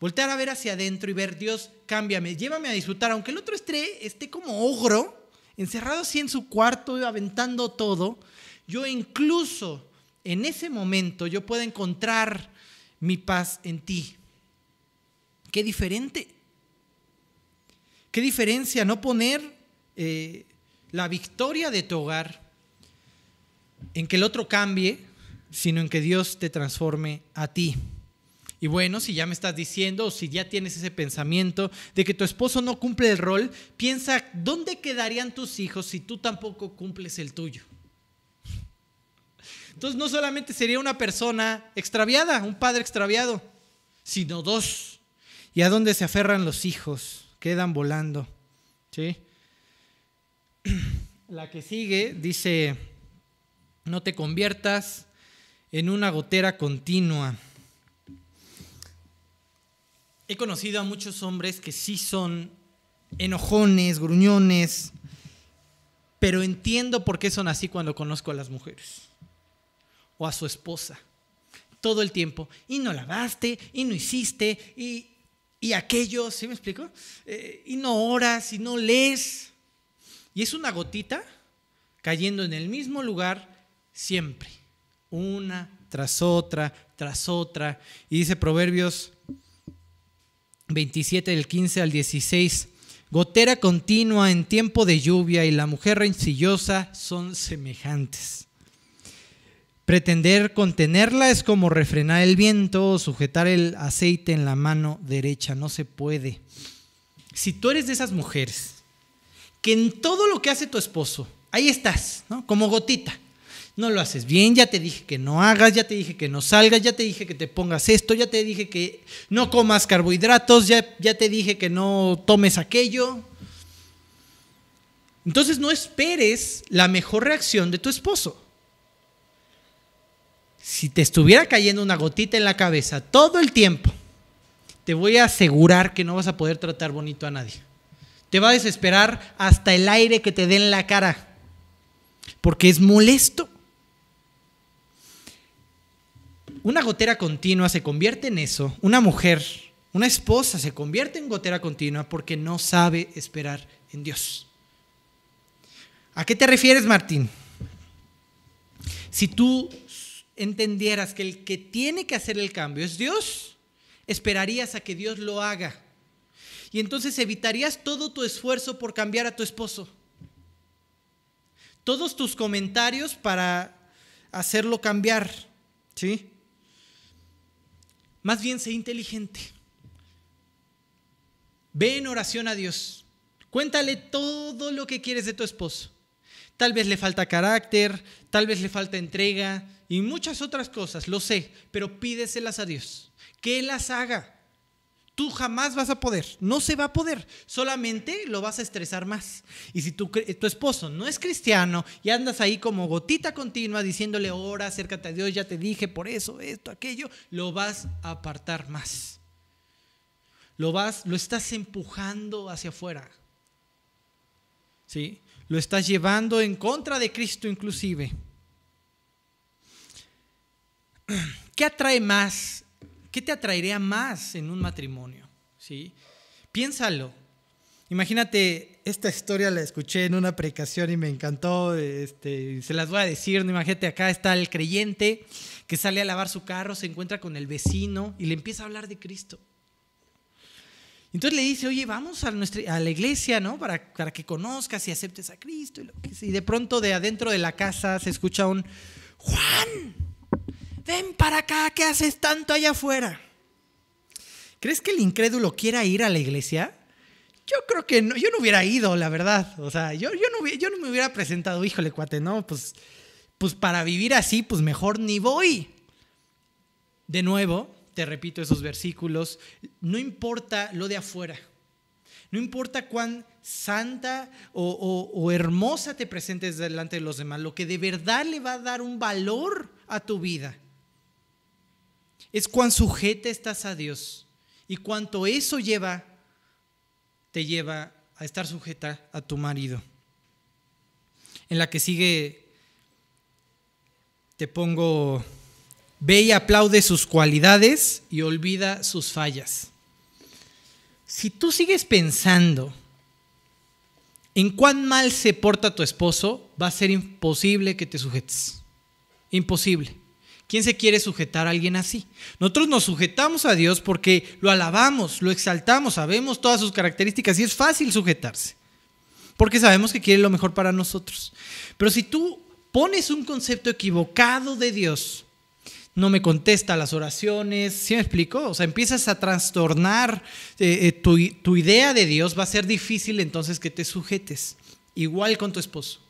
voltear a ver hacia adentro y ver, Dios, cámbiame, llévame a disfrutar, aunque el otro esté, esté como ogro, encerrado así en su cuarto, aventando todo, yo incluso en ese momento yo puedo encontrar mi paz en ti. Qué diferente. Qué diferencia no poner eh, la victoria de tu hogar en que el otro cambie, sino en que Dios te transforme a ti. Y bueno, si ya me estás diciendo o si ya tienes ese pensamiento de que tu esposo no cumple el rol, piensa, ¿dónde quedarían tus hijos si tú tampoco cumples el tuyo? Entonces no solamente sería una persona extraviada, un padre extraviado, sino dos. ¿Y a dónde se aferran los hijos? Quedan volando. ¿Sí? [clears throat] La que sigue dice, no te conviertas en una gotera continua. He conocido a muchos hombres que sí son enojones, gruñones, pero entiendo por qué son así cuando conozco a las mujeres o a su esposa. Todo el tiempo. Y no lavaste, y no hiciste, y, y aquello, ¿sí me explico? Eh, y no oras, y no lees. Y es una gotita cayendo en el mismo lugar siempre. Una tras otra, tras otra. Y dice Proverbios 27 del 15 al 16. Gotera continua en tiempo de lluvia y la mujer rencillosa son semejantes. Pretender contenerla es como refrenar el viento o sujetar el aceite en la mano derecha. No se puede. Si tú eres de esas mujeres que en todo lo que hace tu esposo, ahí estás, ¿no? Como gotita. No lo haces bien, ya te dije que no hagas, ya te dije que no salgas, ya te dije que te pongas esto, ya te dije que no comas carbohidratos, ya, ya te dije que no tomes aquello. Entonces no esperes la mejor reacción de tu esposo. Si te estuviera cayendo una gotita en la cabeza todo el tiempo, te voy a asegurar que no vas a poder tratar bonito a nadie. Te va a desesperar hasta el aire que te dé en la cara, porque es molesto. Una gotera continua se convierte en eso. Una mujer, una esposa se convierte en gotera continua porque no sabe esperar en Dios. ¿A qué te refieres, Martín? Si tú entendieras que el que tiene que hacer el cambio es Dios, esperarías a que Dios lo haga. Y entonces evitarías todo tu esfuerzo por cambiar a tu esposo. Todos tus comentarios para hacerlo cambiar. ¿Sí? Más bien sé inteligente. Ve en oración a Dios. Cuéntale todo lo que quieres de tu esposo. Tal vez le falta carácter, tal vez le falta entrega y muchas otras cosas, lo sé, pero pídeselas a Dios. Que las haga. Tú jamás vas a poder, no se va a poder, solamente lo vas a estresar más. Y si tu, tu, esposo no es cristiano y andas ahí como gotita continua diciéndole, ora, acércate a Dios, ya te dije por eso, esto, aquello, lo vas a apartar más. Lo vas, lo estás empujando hacia afuera. ¿Sí? Lo estás llevando en contra de Cristo inclusive. [clears throat] ¿Qué atrae más ¿Qué te atraería más en un matrimonio? ¿Sí? Piénsalo. Imagínate, esta historia la escuché en una predicación y me encantó, este, se las voy a decir, imagínate, acá está el creyente que sale a lavar su carro, se encuentra con el vecino y le empieza a hablar de Cristo. Entonces le dice, oye, vamos a, nuestra, la iglesia, ¿no? Para, para, que conozcas y aceptes a Cristo. Y, lo que, y de pronto de adentro de la casa se escucha un, Juan, ven para acá, ¿qué haces tanto allá afuera? ¿Crees que el incrédulo quiera ir a la iglesia? Yo creo que no, yo no hubiera ido, la verdad. O sea, yo, yo, no, yo no me hubiera presentado, híjole, cuate, no, pues, pues para vivir así, pues mejor ni voy. De nuevo, te repito esos versículos, no importa lo de afuera, no importa cuán santa o, hermosa te presentes delante de los demás, lo que de verdad le va a dar un valor a tu vida es cuán sujeta estás a Dios y cuánto eso lleva, te lleva a estar sujeta a tu marido. En la que sigue, te pongo, ve y aplaude sus cualidades y olvida sus fallas. Si tú sigues pensando en cuán mal se porta tu esposo, va a ser imposible que te sujetes. Imposible. ¿Quién se quiere sujetar a alguien así? Nosotros nos sujetamos a Dios porque lo alabamos, lo exaltamos, sabemos todas sus características y es fácil sujetarse. Porque sabemos que quiere lo mejor para nosotros. Pero si tú pones un concepto equivocado de Dios, no me contesta las oraciones, ¿sí me explico? O sea, empiezas a trastornar eh, eh, tu, tu idea de Dios, va a ser difícil entonces que te sujetes. Igual con tu esposo.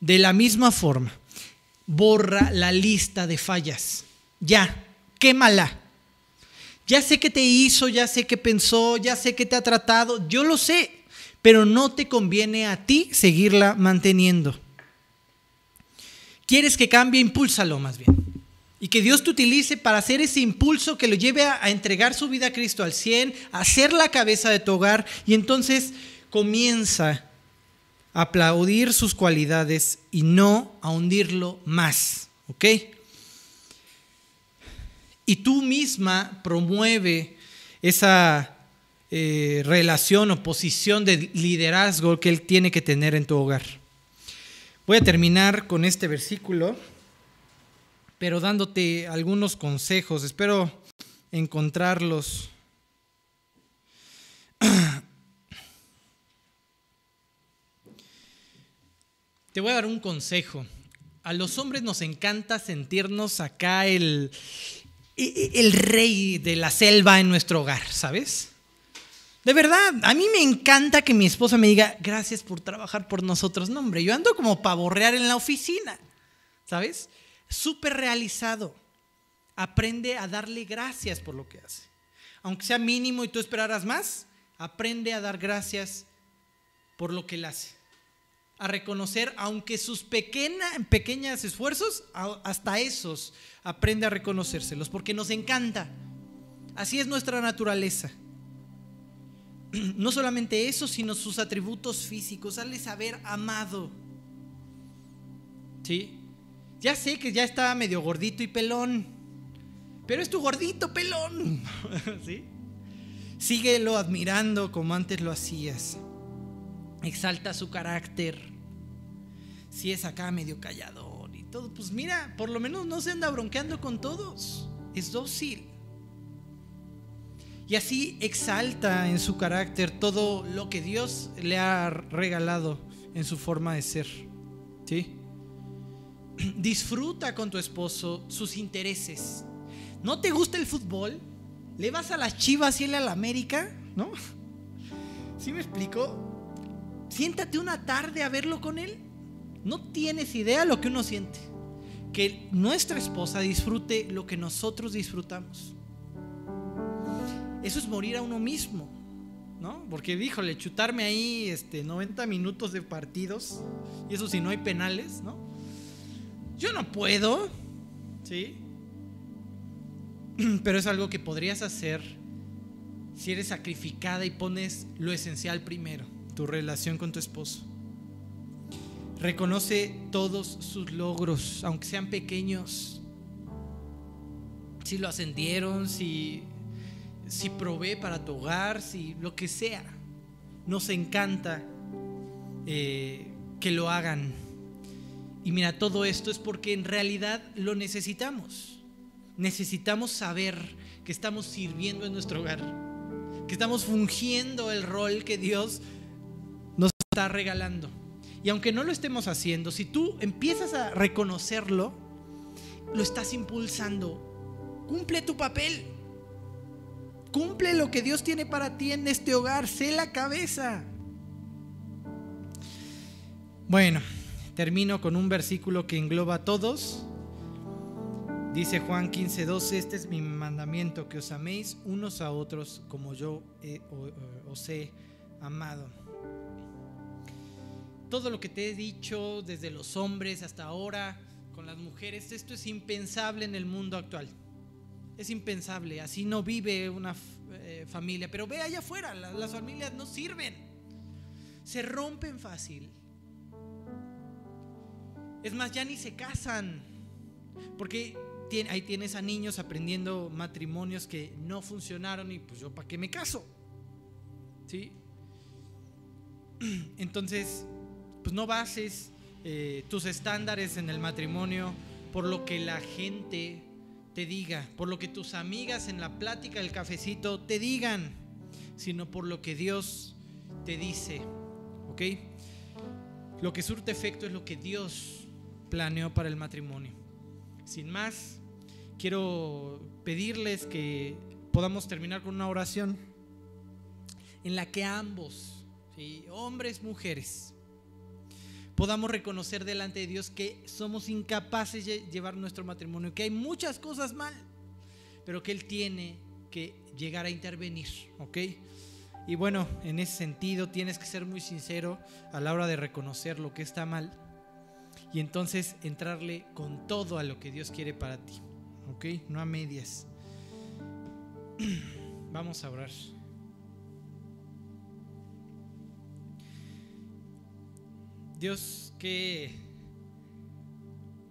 De la misma forma borra la lista de fallas. Ya, quémala. Ya sé que te hizo, ya sé que pensó, ya sé que te ha tratado, yo lo sé, pero no te conviene a ti seguirla manteniendo. ¿Quieres que cambie? Impúlsalo más bien. Y que Dios te utilice para hacer ese impulso que lo lleve a, a entregar su vida a Cristo al 100, a ser la cabeza de tu hogar y entonces comienza aplaudir sus cualidades y no a más. ¿Ok? Y tú misma promueve esa eh, relación o posición de liderazgo que él tiene que tener en tu hogar. Voy a terminar con este versículo, pero dándote algunos consejos. Espero encontrarlos. [clears throat] Te voy a dar un consejo. A los hombres nos encanta sentirnos acá el, el rey de la selva en nuestro hogar, ¿sabes? De verdad, a mí me encanta que mi esposa me diga, gracias por trabajar por nosotros. No, hombre, yo ando como pavorrear en la oficina. ¿sabes? Súper realizado. Aprende a darle gracias por lo que hace. Aunque sea mínimo y tú esperaras más, aprende a dar gracias por lo que él hace. A reconocer, aunque sus pequeños esfuerzos, hasta esos, aprende a reconocérselos, porque nos encanta. Así es nuestra naturaleza. [clears throat] No solamente eso, sino sus atributos físicos. Hazle saber amado. ¿Sí? Ya sé que ya está medio gordito y pelón, pero es tu gordito pelón. [laughs] ¿Sí? Síguelo admirando como antes lo hacías. Exalta su carácter. Si es acá medio callador y todo, pues mira, por lo menos no se anda bronqueando con todos. Es dócil. Y así exalta en su carácter todo lo que Dios le ha regalado en su forma de ser. ¿Sí? [clears throat] Disfruta con tu esposo sus intereses. ¿No te gusta el fútbol? ¿Le vas a las chivas y él a la América? ¿No? [laughs] ¿Sí me explico? Siéntate una tarde a verlo con él. No tienes idea lo que uno siente. Que nuestra esposa disfrute lo que nosotros disfrutamos. Eso es morir a uno mismo, ¿no? Porque, díjole, chutarme ahí este, 90 minutos de partidos, y eso si no hay penales, ¿no? Yo no puedo, ¿sí? [clears throat] Pero es algo que podrías hacer si eres sacrificada y pones lo esencial primero, tu relación con tu esposo. Reconoce todos sus logros, aunque sean pequeños. Si lo ascendieron, si si provee para tu hogar, si lo que sea. Nos encanta eh, que lo hagan. Y mira, todo esto es porque en realidad lo necesitamos. Necesitamos saber que estamos sirviendo en nuestro hogar, que estamos fungiendo el rol que Dios nos está regalando. Y aunque no lo estemos haciendo, si tú empiezas a reconocerlo, lo estás impulsando. Cumple tu papel. Cumple lo que Dios tiene para ti en este hogar. Sé la cabeza. Bueno, termino con un versículo que engloba a todos. Dice Juan 15, 12, este es mi mandamiento, que os améis unos a otros como yo os he amado. Todo lo que te he dicho, desde los hombres hasta ahora, con las mujeres, esto es impensable en el mundo actual es impensable, así no vive una eh, familia. Pero ve allá afuera, las familias no sirven, se rompen fácil. Es más, ya ni se casan, porque ahí tienes a niños aprendiendo matrimonios que no funcionaron y pues yo para qué me caso. ¿Sí? [clears throat] Entonces, pues no bases eh, tus estándares en el matrimonio por lo que la gente te diga, por lo que tus amigas en la plática del cafecito te digan, sino por lo que Dios te dice. ¿Ok? Lo que surte efecto es lo que Dios planeó para el matrimonio. Sin más, quiero pedirles que podamos terminar con una oración en la que ambos, hombres, mujeres, podamos reconocer delante de Dios que somos incapaces de llevar nuestro matrimonio, que hay muchas cosas mal, pero que Él tiene que llegar a intervenir, ¿ok? Y bueno, en ese sentido tienes que ser muy sincero a la hora de reconocer lo que está mal y entonces entrarle con todo a lo que Dios quiere para ti, ¿ok? No a medias. [clears throat] Vamos a orar. Dios, qué,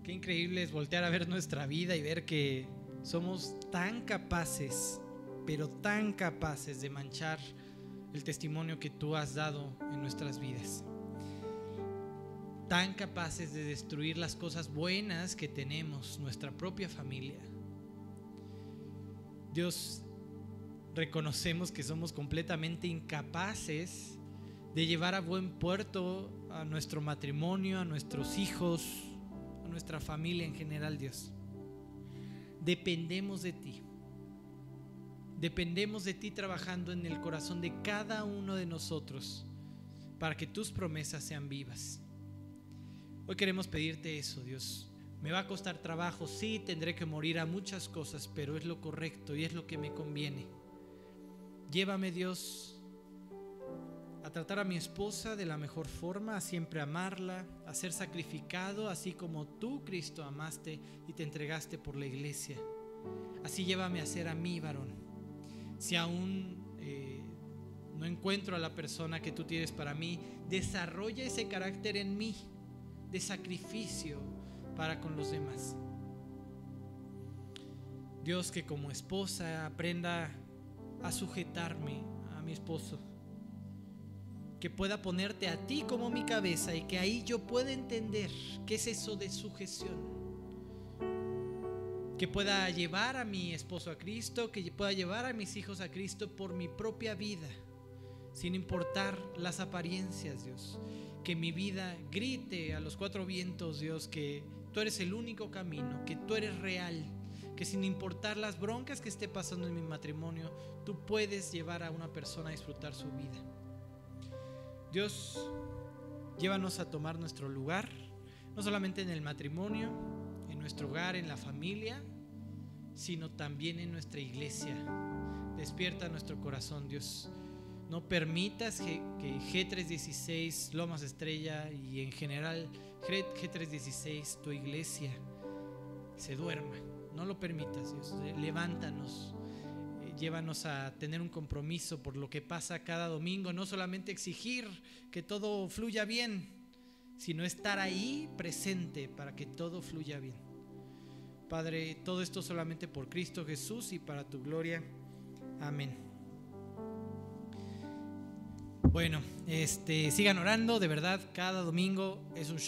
qué increíble es voltear a ver nuestra vida y ver que somos tan capaces, pero tan capaces de manchar el testimonio que tú has dado en nuestras vidas. Tan capaces de destruir las cosas buenas que tenemos, nuestra propia familia. Dios, reconocemos que somos completamente incapaces de llevar a buen puerto a nuestro matrimonio, a nuestros hijos, a nuestra familia en general, Dios. Dependemos de ti. Dependemos de ti trabajando en el corazón de cada uno de nosotros para que tus promesas sean vivas. Hoy queremos pedirte eso, Dios. Me va a costar trabajo, sí, tendré que morir a muchas cosas, pero es lo correcto y es lo que me conviene. Llévame Dios a tratar a mi esposa de la mejor forma, a siempre amarla, a ser sacrificado, así como tú, Cristo, amaste y te entregaste por la iglesia. Así llévame a ser a mí, varón. Si aún eh, no encuentro a la persona que tú tienes para mí, desarrolla ese carácter en mí de sacrificio para con los demás. Dios que como esposa aprenda a sujetarme a mi esposo que pueda ponerte a ti como mi cabeza y que ahí yo pueda entender qué es eso de sujeción. Que pueda llevar a mi esposo a Cristo, que pueda llevar a mis hijos a Cristo por mi propia vida, sin importar las apariencias, Dios. Que mi vida grite a los cuatro vientos, Dios, que tú eres el único camino, que tú eres real, que sin importar las broncas que esté pasando en mi matrimonio, tú puedes llevar a una persona a disfrutar su vida. Dios, llévanos a tomar nuestro lugar, no solamente en el matrimonio, en nuestro hogar, en la familia, sino también en nuestra iglesia. Despierta nuestro corazón, Dios. No permitas que, G316, Lomas Estrella y en general G316, tu iglesia, se duerma. No lo permitas, Dios. Levántanos llévanos a tener un compromiso por lo que pasa cada domingo, no solamente exigir que todo fluya bien, sino estar ahí presente para que todo fluya bien. Padre, todo esto solamente por Cristo Jesús y para tu gloria. Amén. Bueno, este, sigan orando, de verdad, cada domingo es un